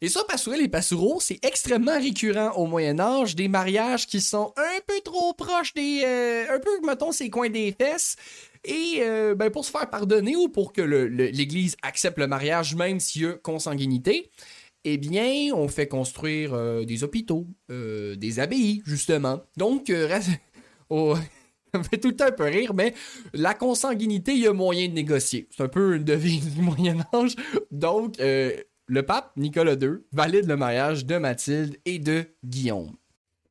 Et ça, Pastourel et Pastoureau, c'est extrêmement récurrent au Moyen Âge, des mariages qui sont un peu trop proches des... Euh, un peu, mettons, ces coins des fesses. Et euh, ben, pour se faire pardonner ou pour que l'Église accepte le mariage, même s'il y a consanguinité, eh bien, on fait construire des hôpitaux, des abbayes, justement. Donc, oh, ça fait tout le temps un peu rire, mais la consanguinité, il y a moyen de négocier. C'est un peu une devise du Moyen Âge. Donc, le pape Nicolas II valide le mariage de Mathilde et de Guillaume.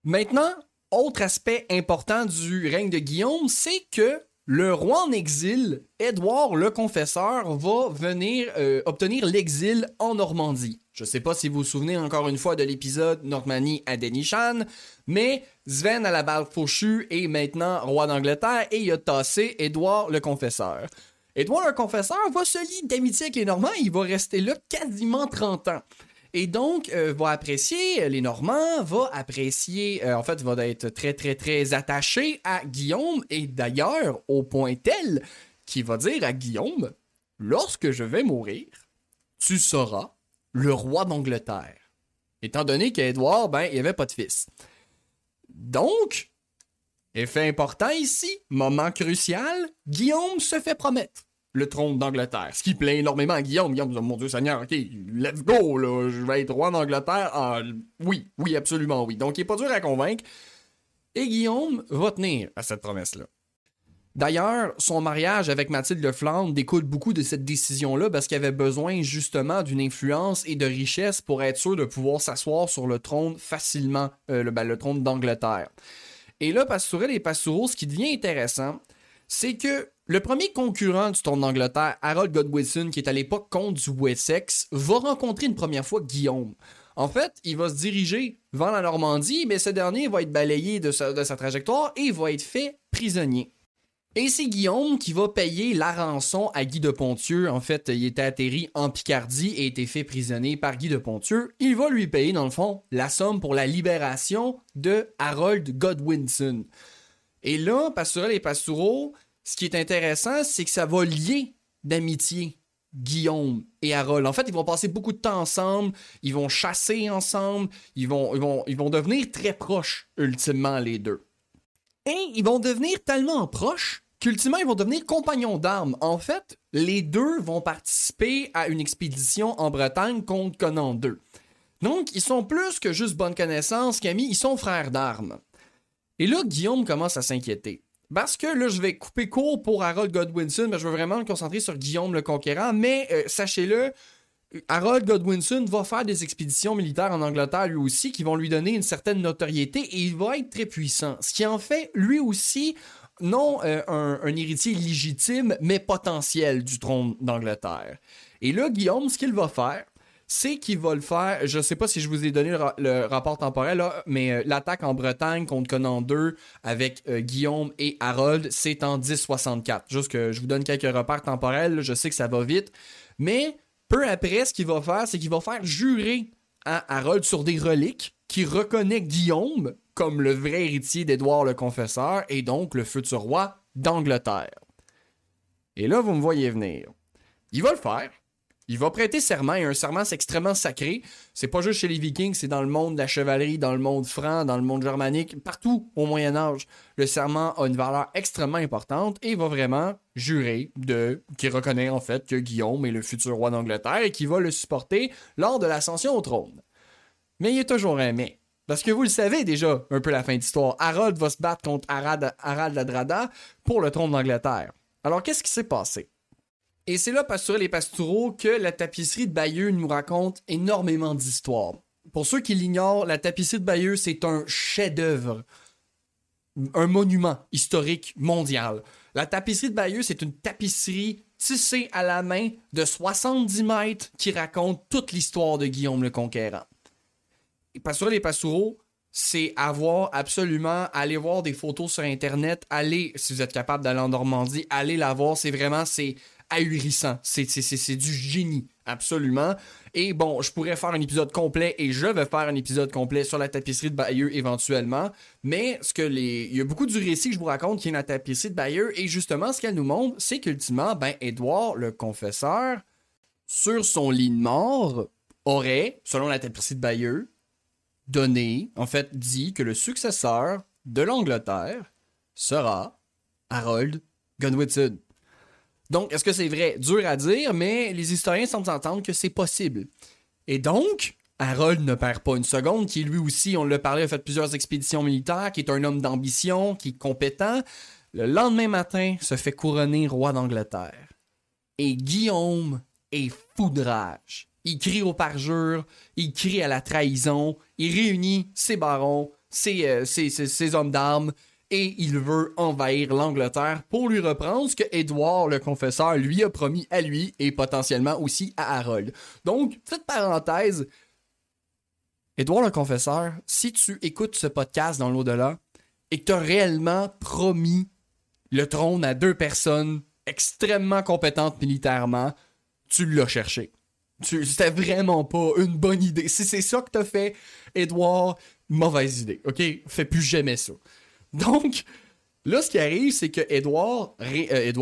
Maintenant, autre aspect important du règne de Guillaume, c'est que le roi en exil, Édouard le Confesseur, va venir euh, obtenir l'exil en Normandie. Je ne sais pas si vous vous souvenez encore une fois de l'épisode Normandie à Denishan, mais Sven à la balle fauchue est maintenant roi d'Angleterre et il a tassé Édouard le Confesseur. Édouard le Confesseur va se lier d'amitié avec les Normands, il va rester là quasiment 30 ans. Et donc, euh, va apprécier euh, les Normands, va apprécier, euh, en fait, va être très, très, très attaché à Guillaume, et d'ailleurs, au point tel qu'il va dire à Guillaume, lorsque je vais mourir, tu seras le roi d'Angleterre. Étant donné qu'Édouard, ben, il n'y avait pas de fils. Donc, effet important ici, moment crucial, Guillaume se fait promettre le trône d'Angleterre. Ce qui plaît énormément à Guillaume. Guillaume dit, mon Dieu Seigneur, ok, let's go, je vais être roi d'Angleterre. Oui, oui, absolument oui. Donc, il est pas dur à convaincre. Et Guillaume va tenir à cette promesse-là. D'ailleurs, son mariage avec Mathilde de Flandre découle beaucoup de cette décision-là parce qu'il avait besoin justement d'une influence et de richesse pour être sûr de pouvoir s'asseoir sur le trône facilement, euh, le, ben, le, trône d'Angleterre. Et là, Pastourel et Pastoureau, ce qui devient intéressant, c'est que le premier concurrent du trône d'Angleterre, Harold Godwinson, qui est à l'époque comte du Wessex, va rencontrer une première fois Guillaume. En fait, il va se diriger vers la Normandie, mais ce dernier va être balayé de sa, trajectoire et va être fait prisonnier. Et c'est Guillaume qui va payer la rançon à Guy de Ponthieu. En fait, il était atterri en Picardie et été fait prisonnier par Guy de Ponthieu. Il va lui payer, dans le fond, la somme pour la libération de Harold Godwinson. Et là, Pastorel et Pastoureau, ce qui est intéressant, c'est que ça va lier d'amitié Guillaume et Harold. En fait, ils vont passer beaucoup de temps ensemble, ils vont chasser ensemble, ils vont devenir très proches, ultimement, les deux. Ils vont devenir tellement proches qu'ultimement, ils vont devenir compagnons d'armes. En fait, les deux vont participer à une expédition en Bretagne contre Conan II. Donc, ils sont plus que juste bonne connaissance, qu'amis, ils sont frères d'armes. Et là, Guillaume commence à s'inquiéter. Parce que là, je vais couper court pour Harold Godwinson, mais je veux vraiment me concentrer sur Guillaume le Conquérant. Mais euh, sachez-le, Harold Godwinson va faire des expéditions militaires en Angleterre lui aussi qui vont lui donner une certaine notoriété et il va être très puissant. Ce qui en fait lui aussi non euh, un, héritier légitime mais potentiel du trône d'Angleterre. Et là, Guillaume, ce qu'il va faire, c'est qu'il va le faire. Je sais pas si je vous ai donné le, rapport temporel, mais euh, l'attaque en Bretagne contre Conan II avec euh, Guillaume et Harold, c'est en 1064. Juste que je vous donne quelques repères temporels, je sais que ça va vite. Mais peu après, ce qu'il va faire, c'est qu'il va faire jurer à Harold sur des reliques qui reconnaît Guillaume comme le vrai héritier d'Édouard le Confesseur et donc le futur roi d'Angleterre. Et là, vous me voyez venir. Il va le faire. Il va prêter serment, et un serment c'est extrêmement sacré. C'est pas juste chez les Vikings, c'est dans le monde de la chevalerie, dans le monde franc, dans le monde germanique, partout au Moyen Âge. Le serment a une valeur extrêmement importante et il va vraiment jurer de qui reconnaît en fait que Guillaume est le futur roi d'Angleterre et qui va le supporter lors de l'ascension au trône. Mais il y a toujours mais. Parce que vous le savez déjà, un peu la fin d'histoire, Harold va se battre contre Harald, Harald Ladrada pour le trône d'Angleterre. Alors qu'est-ce qui s'est passé? Et c'est là, Pastourel et Pastoureau, que la tapisserie de Bayeux nous raconte énormément d'histoires. Pour ceux qui l'ignorent, la tapisserie de Bayeux, c'est un chef-d'œuvre, un monument historique mondial. La tapisserie de Bayeux, c'est une tapisserie tissée à la main de 70 mètres qui raconte toute l'histoire de Guillaume le Conquérant. Et Pastourel et Pastoureau, c'est avoir absolument, aller voir des photos sur Internet, aller, si vous êtes capable d'aller en Normandie, aller la voir, c'est vraiment, c'est ahurissant. C'est du génie, absolument. Et bon, je pourrais faire un épisode complet et je vais faire un épisode complet sur la tapisserie de Bayeux éventuellement. Mais ce que les. Il y a beaucoup du récit que je vous raconte qui est la tapisserie de Bayeux. Et justement, ce qu'elle nous montre, c'est qu'ultimement, ben, Édouard, le confesseur, sur son lit de mort, aurait, selon la tapisserie de Bayeux, donné, en fait, dit que le successeur de l'Angleterre sera Harold Gunwitson. Donc, est-ce que c'est vrai? Dur à dire, mais les historiens semblent s'entendre que c'est possible. Et donc, Harold ne perd pas une seconde, qui lui aussi, on l'a parlé, a fait plusieurs expéditions militaires, qui est un homme d'ambition, qui est compétent. Le lendemain matin, se fait couronner roi d'Angleterre. Et Guillaume est foudrage. Il crie au parjure, il crie à la trahison, il réunit ses barons, ses, euh, ses hommes d'armes, et il veut envahir l'Angleterre pour lui reprendre ce que Édouard le confesseur lui a promis à lui et potentiellement aussi à Harold. Donc, petite parenthèse, Édouard le confesseur, si tu écoutes ce podcast dans l'au-delà et que tu as réellement promis le trône à deux personnes extrêmement compétentes militairement, tu l'as cherché. C'était vraiment pas une bonne idée. Si c'est ça que t'as fait, Edouard, mauvaise idée. OK? Fais plus jamais ça. Donc, là, ce qui arrive, c'est que Edouard, euh,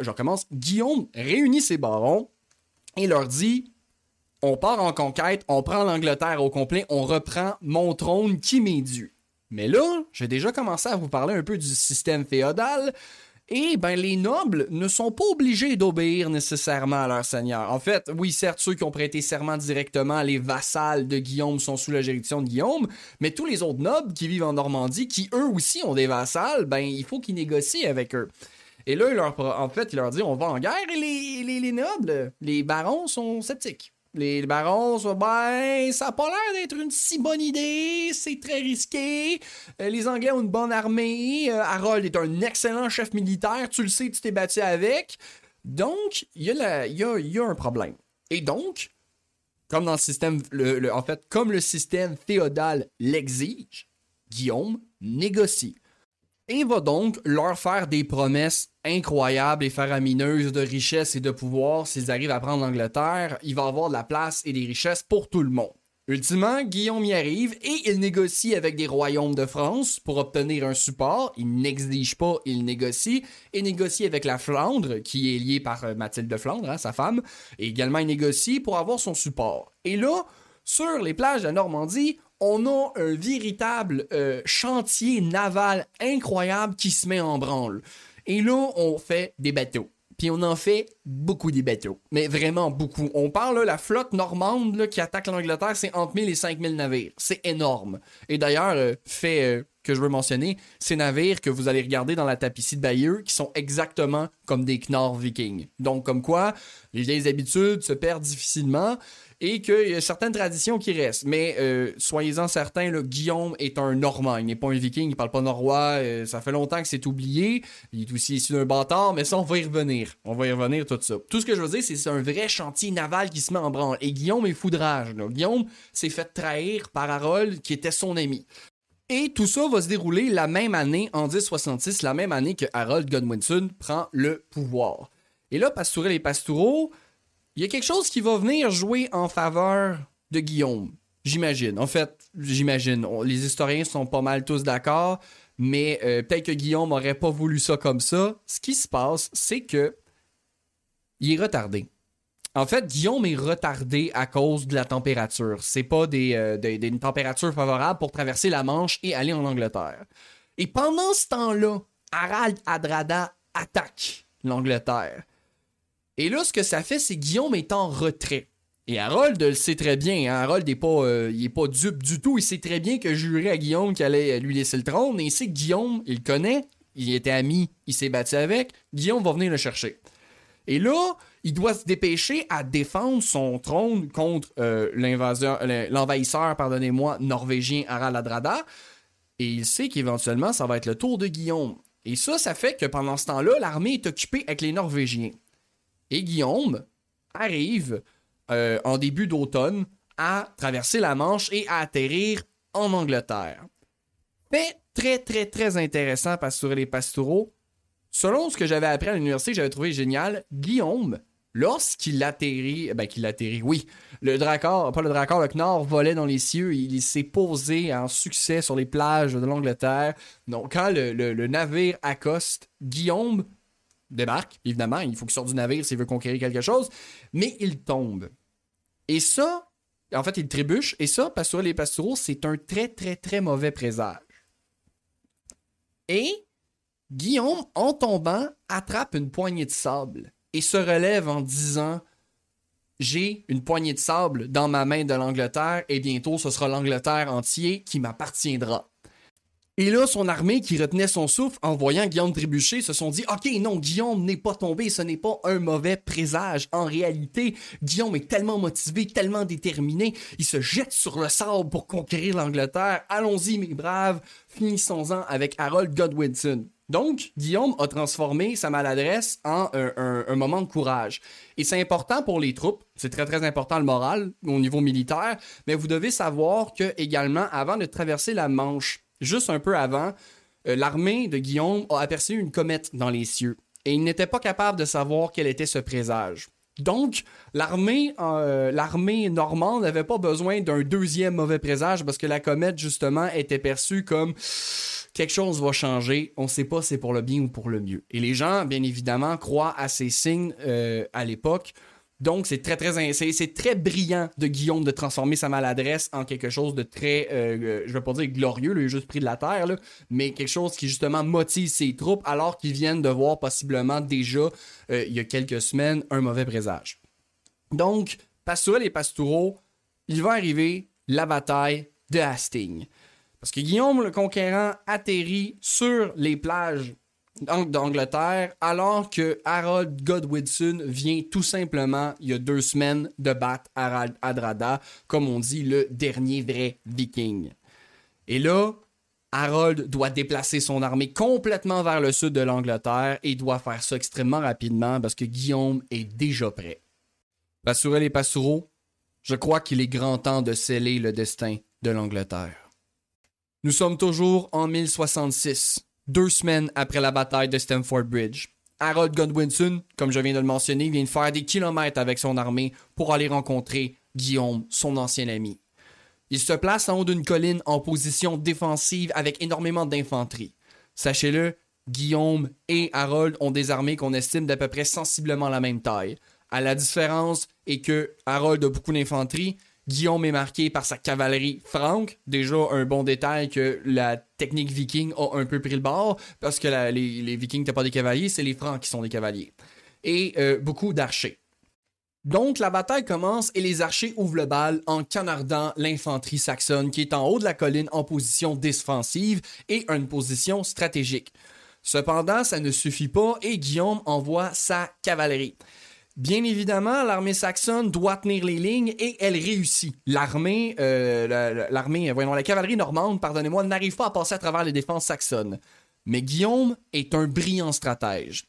je recommence, Guillaume réunit ses barons et leur dit on part en conquête, on prend l'Angleterre au complet, on reprend mon trône qui m'est dû. Mais là, j'ai déjà commencé à vous parler un peu du système féodal. Et ben les nobles ne sont pas obligés d'obéir nécessairement à leur seigneur. En fait, oui, certes, ceux qui ont prêté serment directement, les vassals de Guillaume sont sous la juridiction de Guillaume, mais tous les autres nobles qui vivent en Normandie, qui eux aussi ont des vassals, ben il faut qu'ils négocient avec eux. Et là, en fait, il leur dit on va en guerre et les, les nobles, les barons sont sceptiques. Les barons, ben, ça n'a pas l'air d'être une si bonne idée, c'est très risqué. Euh, les Anglais ont une bonne armée. Euh, Harold est un excellent chef militaire, tu le sais, tu t'es battu avec. Donc, il y, y, a, un problème. Et donc, comme dans le système, en fait, comme le système féodal l'exige, Guillaume négocie et va donc leur faire des promesses incroyables et faramineuses de richesse et de pouvoir s'ils arrivent à prendre l'Angleterre. Il va avoir de la place et des richesses pour tout le monde. Ultimement, Guillaume y arrive et il négocie avec des royaumes de France pour obtenir un support. Il n'exige pas, il négocie. Et négocie avec la Flandre, qui est liée par euh, Mathilde de Flandre, hein, sa femme. Et également, il négocie pour avoir son support. Et là, sur les plages de Normandie, on a un véritable euh, chantier naval incroyable qui se met en branle. Et là, on fait des bateaux. Puis on en fait beaucoup des bateaux. Mais vraiment beaucoup. On parle, là, la flotte normande qui attaque l'Angleterre, c'est entre 1000 et 5000 navires. C'est énorme. Et d'ailleurs, euh, fait euh, que je veux mentionner, ces navires que vous allez regarder dans la tapisserie de Bayeux, qui sont exactement comme des Knorr vikings. Donc, comme quoi, les vieilles habitudes se perdent difficilement et qu'il y a certaines traditions qui restent. Mais euh, soyez-en certains, Guillaume est un Normand. Il n'est pas un viking, il parle pas norrois. euh, ça fait longtemps que c'est oublié. Il est aussi issu d'un bâtard, mais ça, on va y revenir. On va y revenir, tout ça. Tout ce que je veux dire, c'est c'est un vrai chantier naval qui se met en branle. Et Guillaume est foudrage. Guillaume s'est fait trahir par Harold, qui était son ami. Et tout ça va se dérouler la même année, en 1066, la même année que Harold Godwinson prend le pouvoir. Et là, Pastourel et Pastoureau, il y a quelque chose qui va venir jouer en faveur de Guillaume. J'imagine. En fait, j'imagine. Les historiens sont pas mal tous d'accord, mais euh, peut-être que Guillaume aurait pas voulu ça comme ça. Ce qui se passe, c'est que il est retardé. En fait, Guillaume est retardé à cause de la température. C'est pas des, euh, des- une température favorable pour traverser la Manche et aller en Angleterre. Et pendant ce temps-là, Harald Adrada attaque l'Angleterre. Et là, ce que ça fait, c'est Guillaume est en retrait. Et Harold le sait très bien. hein. Harold n'est pas, euh, pas dupe du tout. Il sait très bien que jurer à Guillaume qu'il allait lui laisser le trône. Et que Guillaume, il connaît. Il était ami. Il s'est battu avec. Guillaume va venir le chercher. Et là, il doit se dépêcher à défendre son trône contre euh, euh, l'envahisseur, pardonnez-moi, norvégien. Et il sait qu'éventuellement, ça va être le tour de Guillaume. Et ça, ça fait que pendant ce temps-là, l'armée est occupée avec les Norvégiens. Et Guillaume arrive euh, en début d'automne à traverser la Manche et à atterrir en Angleterre. Fait très, très, très intéressant, Pastourel et Pastoureau. Selon ce que j'avais appris à l'université, j'avais trouvé génial, Guillaume, lorsqu'il atterrit, ben qu'il oui, le Dracor, pas le Dracor, le Knorr volait dans les cieux, il, s'est posé en succès sur les plages de l'Angleterre. Donc quand le, navire accoste, Guillaume débarque, évidemment, il faut qu'il sorte du navire s'il veut conquérir quelque chose, mais il tombe. Et ça, en fait, il trébuche, et ça, Pastourel et Pastoureau, c'est un très, très, très mauvais présage. Et Guillaume, en tombant, attrape une poignée de sable et se relève en disant J'ai une poignée de sable dans ma main de l'Angleterre et bientôt ce sera l'Angleterre entier qui m'appartiendra. Et là, son armée qui retenait son souffle en voyant Guillaume trébucher se sont dit Ok, non, Guillaume n'est pas tombé, ce n'est pas un mauvais présage. En réalité, Guillaume est tellement motivé, tellement déterminé, il se jette sur le sable pour conquérir l'Angleterre. Allons-y, mes braves, finissons-en avec Harold Godwinson. Donc, Guillaume a transformé sa maladresse en un, moment de courage. Et c'est important pour les troupes, c'est très très important le moral au niveau militaire, mais vous devez savoir que également, avant de traverser la Manche, juste un peu avant, euh, l'armée de Guillaume a aperçu une comète dans les cieux. Et il n'était pas capable de savoir quel était ce présage. Donc, l'armée euh, l'armée normande n'avait pas besoin d'un deuxième mauvais présage parce que la comète, justement, était perçue comme quelque chose va changer, on sait pas si c'est pour le bien ou pour le mieux. Et les gens, bien évidemment, croient à ces signes euh, à l'époque. Donc, c'est très, très, c'est, très brillant de Guillaume de transformer sa maladresse en quelque chose de très, euh, euh, je vais pas dire glorieux, là, il juste pris de la terre, mais quelque chose qui, justement, motive ses troupes alors qu'ils viennent de voir possiblement déjà, il y a quelques semaines, un mauvais présage. Donc, Pastourel et Pastoureau, il va arriver la bataille de Hastings. Parce que Guillaume le Conquérant atterrit sur les plages d'Ang- d'Angleterre alors que Harold Godwinson vient tout simplement, il y a deux semaines, de battre Harald Adrada, comme on dit, le dernier vrai viking. Et là, Harold doit déplacer son armée complètement vers le sud de l'Angleterre et doit faire ça extrêmement rapidement parce que Guillaume est déjà prêt. Passourel et Passoureau, je crois qu'il est grand temps de sceller le destin de l'Angleterre. Nous sommes toujours en 1066, deux semaines après la bataille de Stamford Bridge. Harold Godwinson, comme je viens de le mentionner, vient de faire des kilomètres avec son armée pour aller rencontrer Guillaume, son ancien ami. Il se place en haut d'une colline en position défensive avec énormément d'infanterie. Sachez-le, Guillaume et Harold ont des armées qu'on estime d'à peu près sensiblement la même taille. À la différence est que Harold a beaucoup d'infanterie Guillaume est marqué par sa cavalerie franque. Déjà, un bon détail que la technique viking a un peu pris le bord, parce que les, vikings n'étaient pas des cavaliers, c'est les francs qui sont des cavaliers. Et euh, beaucoup d'archers. Donc, la bataille commence et les archers ouvrent le bal en canardant l'infanterie saxonne qui est en haut de la colline en position défensive et une position stratégique. Cependant, ça ne suffit pas et Guillaume envoie sa cavalerie. Bien évidemment, l'armée saxonne doit tenir les lignes et elle réussit. L'armée, euh, l'armée, voyons, la cavalerie normande, pardonnez-moi, n'arrive pas à passer à travers les défenses saxonnes. Mais Guillaume est un brillant stratège.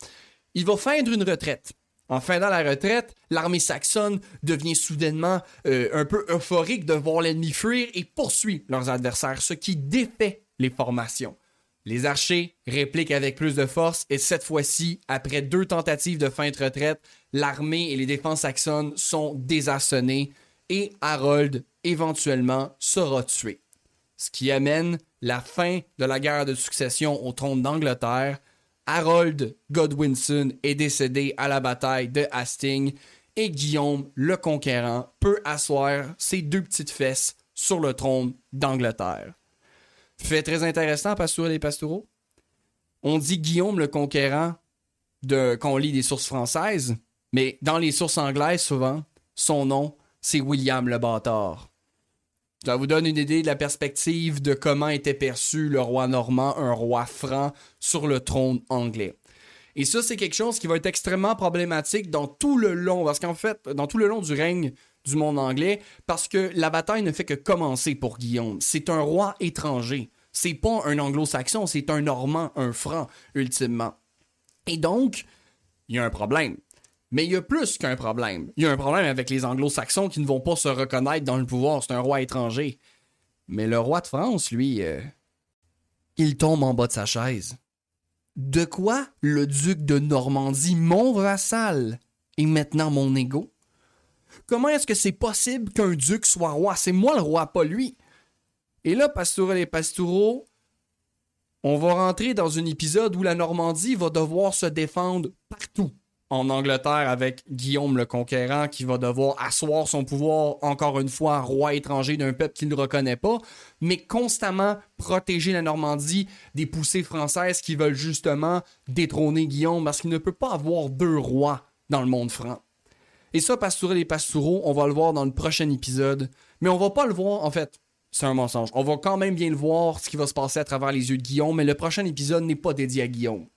Il va feindre une retraite. En feindant la retraite, l'armée saxonne devient soudainement euh, un peu euphorique de voir l'ennemi fuir et poursuit leurs adversaires, ce qui défait les formations. Les archers répliquent avec plus de force et cette fois-ci, après deux tentatives de feinte retraite, l'armée et les défenses saxonnes sont désarçonnées et Harold éventuellement sera tué. Ce qui amène la fin de la guerre de succession au trône d'Angleterre. Harold Godwinson est décédé à la bataille de Hastings et Guillaume le Conquérant peut asseoir ses deux petites fesses sur le trône d'Angleterre. Fait très intéressant, Pastourel et Pastoureau. On dit Guillaume le Conquérant de, qu'on lit des sources françaises, mais dans les sources anglaises, souvent, son nom, c'est William le Bâtard. Ça vous donne une idée de la perspective de comment était perçu le roi normand, un roi franc, sur le trône anglais. Et ça, c'est quelque chose qui va être extrêmement problématique dans tout le long, parce qu'en fait, dans tout le long du règne du monde anglais parce que la bataille ne fait que commencer pour Guillaume. C'est un roi étranger. C'est pas un anglo-saxon, c'est un normand, un franc, ultimement. Et donc, il y a un problème. Mais il y a plus qu'un problème. Il y a un problème avec les anglo-saxons qui ne vont pas se reconnaître dans le pouvoir. C'est un roi étranger. Mais le roi de France, lui, euh, il tombe en bas de sa chaise. De quoi le duc de Normandie, mon vassal, est maintenant mon égo? Comment est-ce que c'est possible qu'un duc soit roi? C'est moi le roi, pas lui. Et là, Pastourel et Pastoureau, on va rentrer dans un épisode où la Normandie va devoir se défendre partout. En Angleterre, avec Guillaume le Conquérant qui va devoir asseoir son pouvoir, encore une fois, roi étranger d'un peuple qu'il ne reconnaît pas, mais constamment protéger la Normandie des poussées françaises qui veulent justement détrôner Guillaume parce qu'il ne peut pas avoir deux rois dans le monde franc. Et ça, Pastourel et Pastoureau, on va le voir dans le prochain épisode. Mais on va pas le voir, en fait, c'est un mensonge. On va quand même bien le voir, ce qui va se passer à travers les yeux de Guillaume, mais le prochain épisode n'est pas dédié à Guillaume.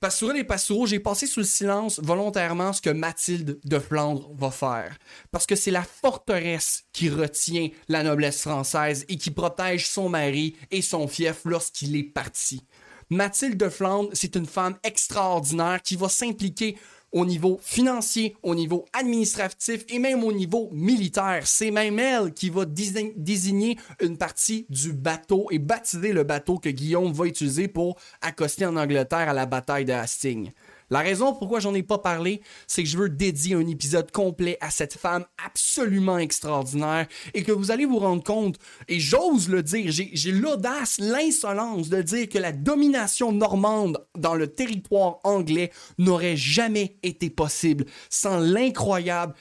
Pastourel et Pastoureau, j'ai passé sous le silence volontairement ce que Mathilde de Flandre va faire. Parce que c'est la forteresse qui retient la noblesse française et qui protège son mari et son fief lorsqu'il est parti. Mathilde de Flandre, c'est une femme extraordinaire qui va s'impliquer au niveau financier, au niveau administratif et même au niveau militaire. C'est même elle qui va désigner une partie du bateau et baptiser le bateau que Guillaume va utiliser pour accoster en Angleterre à la bataille de Hastings. La raison pourquoi j'en ai pas parlé, c'est que je veux dédier un épisode complet à cette femme absolument extraordinaire et que vous allez vous rendre compte, et j'ose le dire, j'ai l'audace, l'insolence de dire que la domination normande dans le territoire anglais n'aurait jamais été possible sans l'incroyable,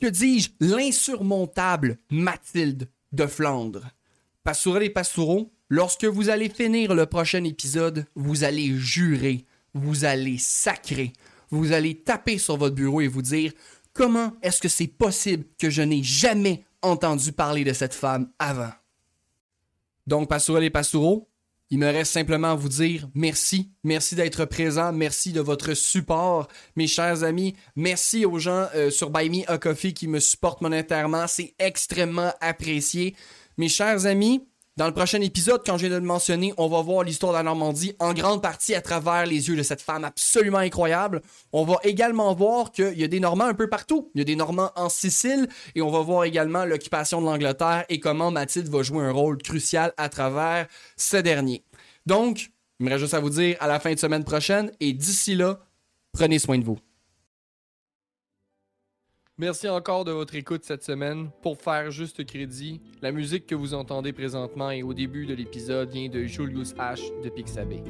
que dis-je, l'insurmontable Mathilde de Flandre. Pastourel et Pastoureau, lorsque vous allez finir le prochain épisode, vous allez jurer vous allez sacrer, vous allez taper sur votre bureau et vous dire comment est-ce que c'est possible que je n'ai jamais entendu parler de cette femme avant? Donc, Pastourel et Pastoureau, il me reste simplement à vous dire merci. Merci d'être présent. Merci de votre support, mes chers amis. Merci aux gens euh, sur Buy Me a Coffee qui me supportent monétairement. C'est extrêmement apprécié. Mes chers amis, dans le prochain épisode, quand je viens de le mentionner, on va voir l'histoire de la Normandie en grande partie à travers les yeux de cette femme absolument incroyable. On va également voir qu'il y a des Normands un peu partout. Il y a des Normands en Sicile et on va voir également l'occupation de l'Angleterre et comment Mathilde va jouer un rôle crucial à travers ce dernier. Donc, il me reste juste à vous dire à la fin de semaine prochaine et d'ici là, prenez soin de vous. Merci encore de votre écoute cette semaine. Pour faire juste crédit, la musique que vous entendez présentement et au début de l'épisode vient de Julius H de Pixabay.